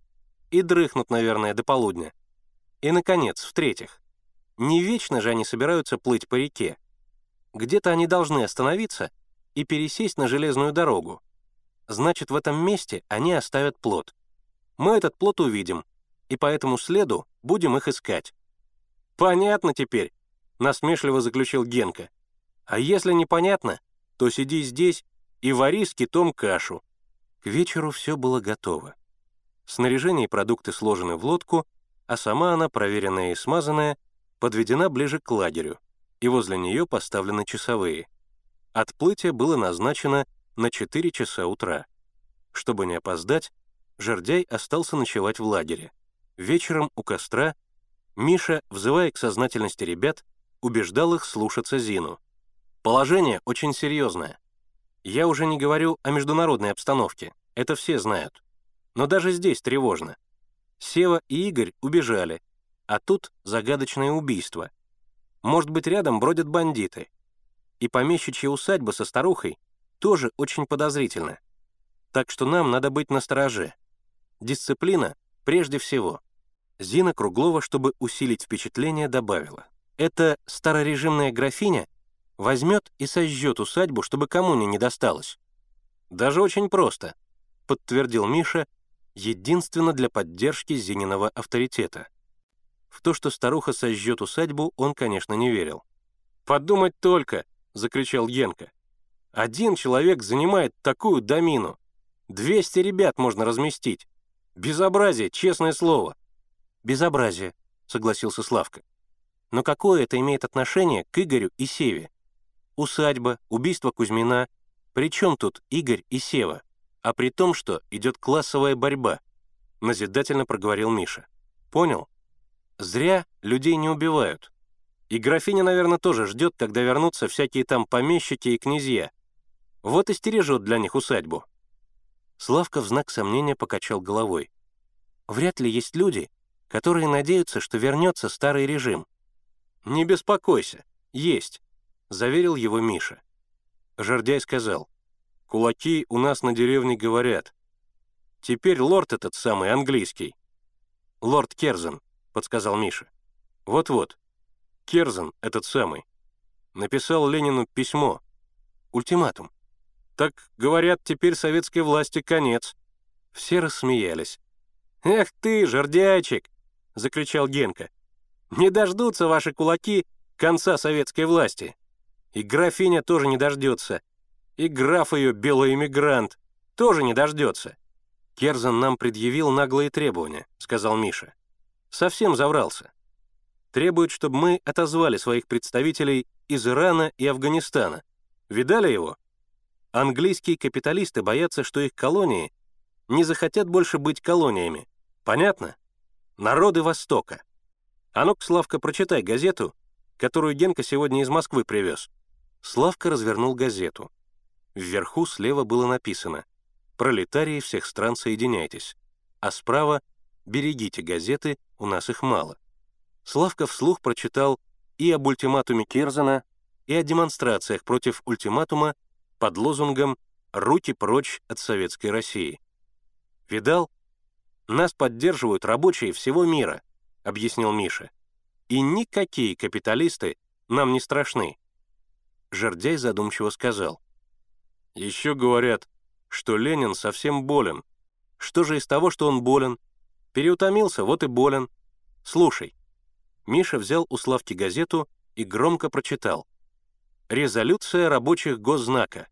и дрыхнут, наверное, до полудня. И, наконец, в-третьих, не вечно же они собираются плыть по реке. Где-то они должны остановиться и пересесть на железную дорогу. Значит, в этом месте они оставят плот. Мы этот плот увидим, и по этому следу будем их искать». «Понятно теперь», — насмешливо заключил Генка. «А если непонятно, то сиди здесь и вари с китом кашу». К вечеру все было готово. Снаряжение и продукты сложены в лодку, а сама она, проверенная и смазанная, подведена ближе к лагерю, и возле нее поставлены часовые. Отплытие было назначено на 4 часа утра. Чтобы не опоздать, Жердяй остался ночевать в лагере. Вечером у костра Миша, взывая к сознательности ребят, убеждал их слушаться Зину. Положение очень серьезное. Я уже не говорю о международной обстановке, это все знают. Но даже здесь тревожно. Сева и Игорь убежали, а тут загадочное убийство. Может быть, рядом бродят бандиты. И помещичья усадьба со старухой тоже очень подозрительно. Так что нам надо быть настороже. Дисциплина прежде всего. Зина Круглова, чтобы усилить впечатление, добавила. «Эта старорежимная графиня возьмет и сожжет усадьбу, чтобы коммуне не досталось». «Даже очень просто», — подтвердил Миша, единственно для поддержки Зининого авторитета. В то, что старуха сожжет усадьбу, он, конечно, не верил. «Подумать только!» — закричал Генка. «Один человек занимает такую домину. Двести ребят можно разместить. Безобразие, честное слово. «Безобразие», — согласился Славка. «Но какое это имеет отношение к Игорю и Севе? Усадьба, убийство Кузьмина. При чем тут Игорь и Сева? А при том, что идет классовая борьба», — назидательно проговорил Миша. «Понял? Зря людей не убивают. И графиня, наверное, тоже ждет, когда вернутся всякие там помещики и князья. Вот и стережет для них усадьбу». Славка в знак сомнения покачал головой. «Вряд ли есть люди, которые надеются, что вернется старый режим. «Не беспокойся, есть», — заверил его Миша. Жардяй сказал, «Кулаки у нас на деревне говорят. Теперь лорд этот самый, английский». «Лорд Керзен», — подсказал Миша. «Вот-вот, Керзен этот самый. Написал Ленину письмо. Ультиматум. Так, говорят, теперь советской власти конец». Все рассмеялись. «Эх ты, жердячик!» — закричал Генка. «Не дождутся ваши кулаки конца советской власти. И графиня тоже не дождется. И граф ее, белый эмигрант, тоже не дождется». «Керзан нам предъявил наглые требования», — сказал Миша. «Совсем заврался. Требует, чтобы мы отозвали своих представителей из Ирана и Афганистана. Видали его? Английские капиталисты боятся, что их колонии не захотят больше быть колониями. Понятно? Народы Востока. А ну-ка, Славка, прочитай газету, которую Генка сегодня из Москвы привез. Славка развернул газету. Вверху слева было написано «Пролетарии всех стран соединяйтесь», а справа «Берегите газеты, у нас их мало». Славка вслух прочитал и об ультиматуме Керзена, и о демонстрациях против ультиматума под лозунгом «Руки прочь от советской России». Видал, нас поддерживают рабочие всего мира», — объяснил Миша. «И никакие капиталисты нам не страшны». Жердяй задумчиво сказал. «Еще говорят, что Ленин совсем болен. Что же из того, что он болен? Переутомился, вот и болен. Слушай». Миша взял у Славки газету и громко прочитал. «Резолюция рабочих госзнака.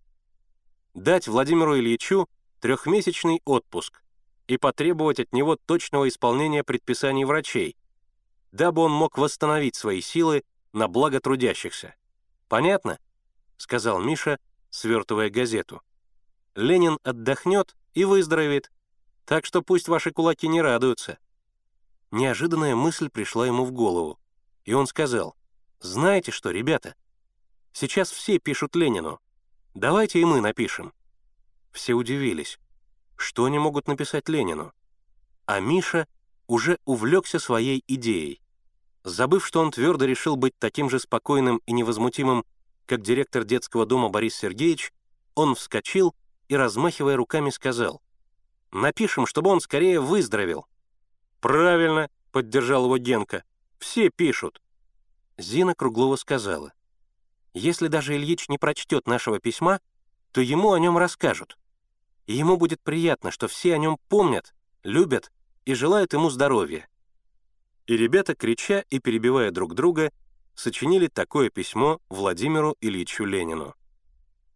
Дать Владимиру Ильичу трехмесячный отпуск и потребовать от него точного исполнения предписаний врачей, дабы он мог восстановить свои силы на благо трудящихся. «Понятно?» — сказал Миша, свертывая газету. «Ленин отдохнет и выздоровеет, так что пусть ваши кулаки не радуются». Неожиданная мысль пришла ему в голову, и он сказал, «Знаете что, ребята, сейчас все пишут Ленину, давайте и мы напишем». Все удивились что они могут написать Ленину. А Миша уже увлекся своей идеей. Забыв, что он твердо решил быть таким же спокойным и невозмутимым, как директор детского дома Борис Сергеевич, он вскочил и, размахивая руками, сказал, «Напишем, чтобы он скорее выздоровел». «Правильно», — поддержал его Генка, — «все пишут». Зина Круглова сказала, «Если даже Ильич не прочтет нашего письма, то ему о нем расскажут и ему будет приятно, что все о нем помнят, любят и желают ему здоровья. И ребята, крича и перебивая друг друга, сочинили такое письмо Владимиру Ильичу Ленину.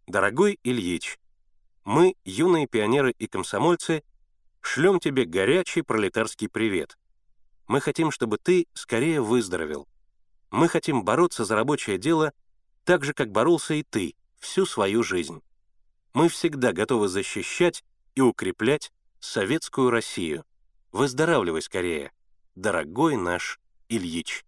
«Дорогой Ильич, мы, юные пионеры и комсомольцы, шлем тебе горячий пролетарский привет. Мы хотим, чтобы ты скорее выздоровел. Мы хотим бороться за рабочее дело так же, как боролся и ты всю свою жизнь. Мы всегда готовы защищать и укреплять советскую Россию. Выздоравливай скорее, дорогой наш Ильич.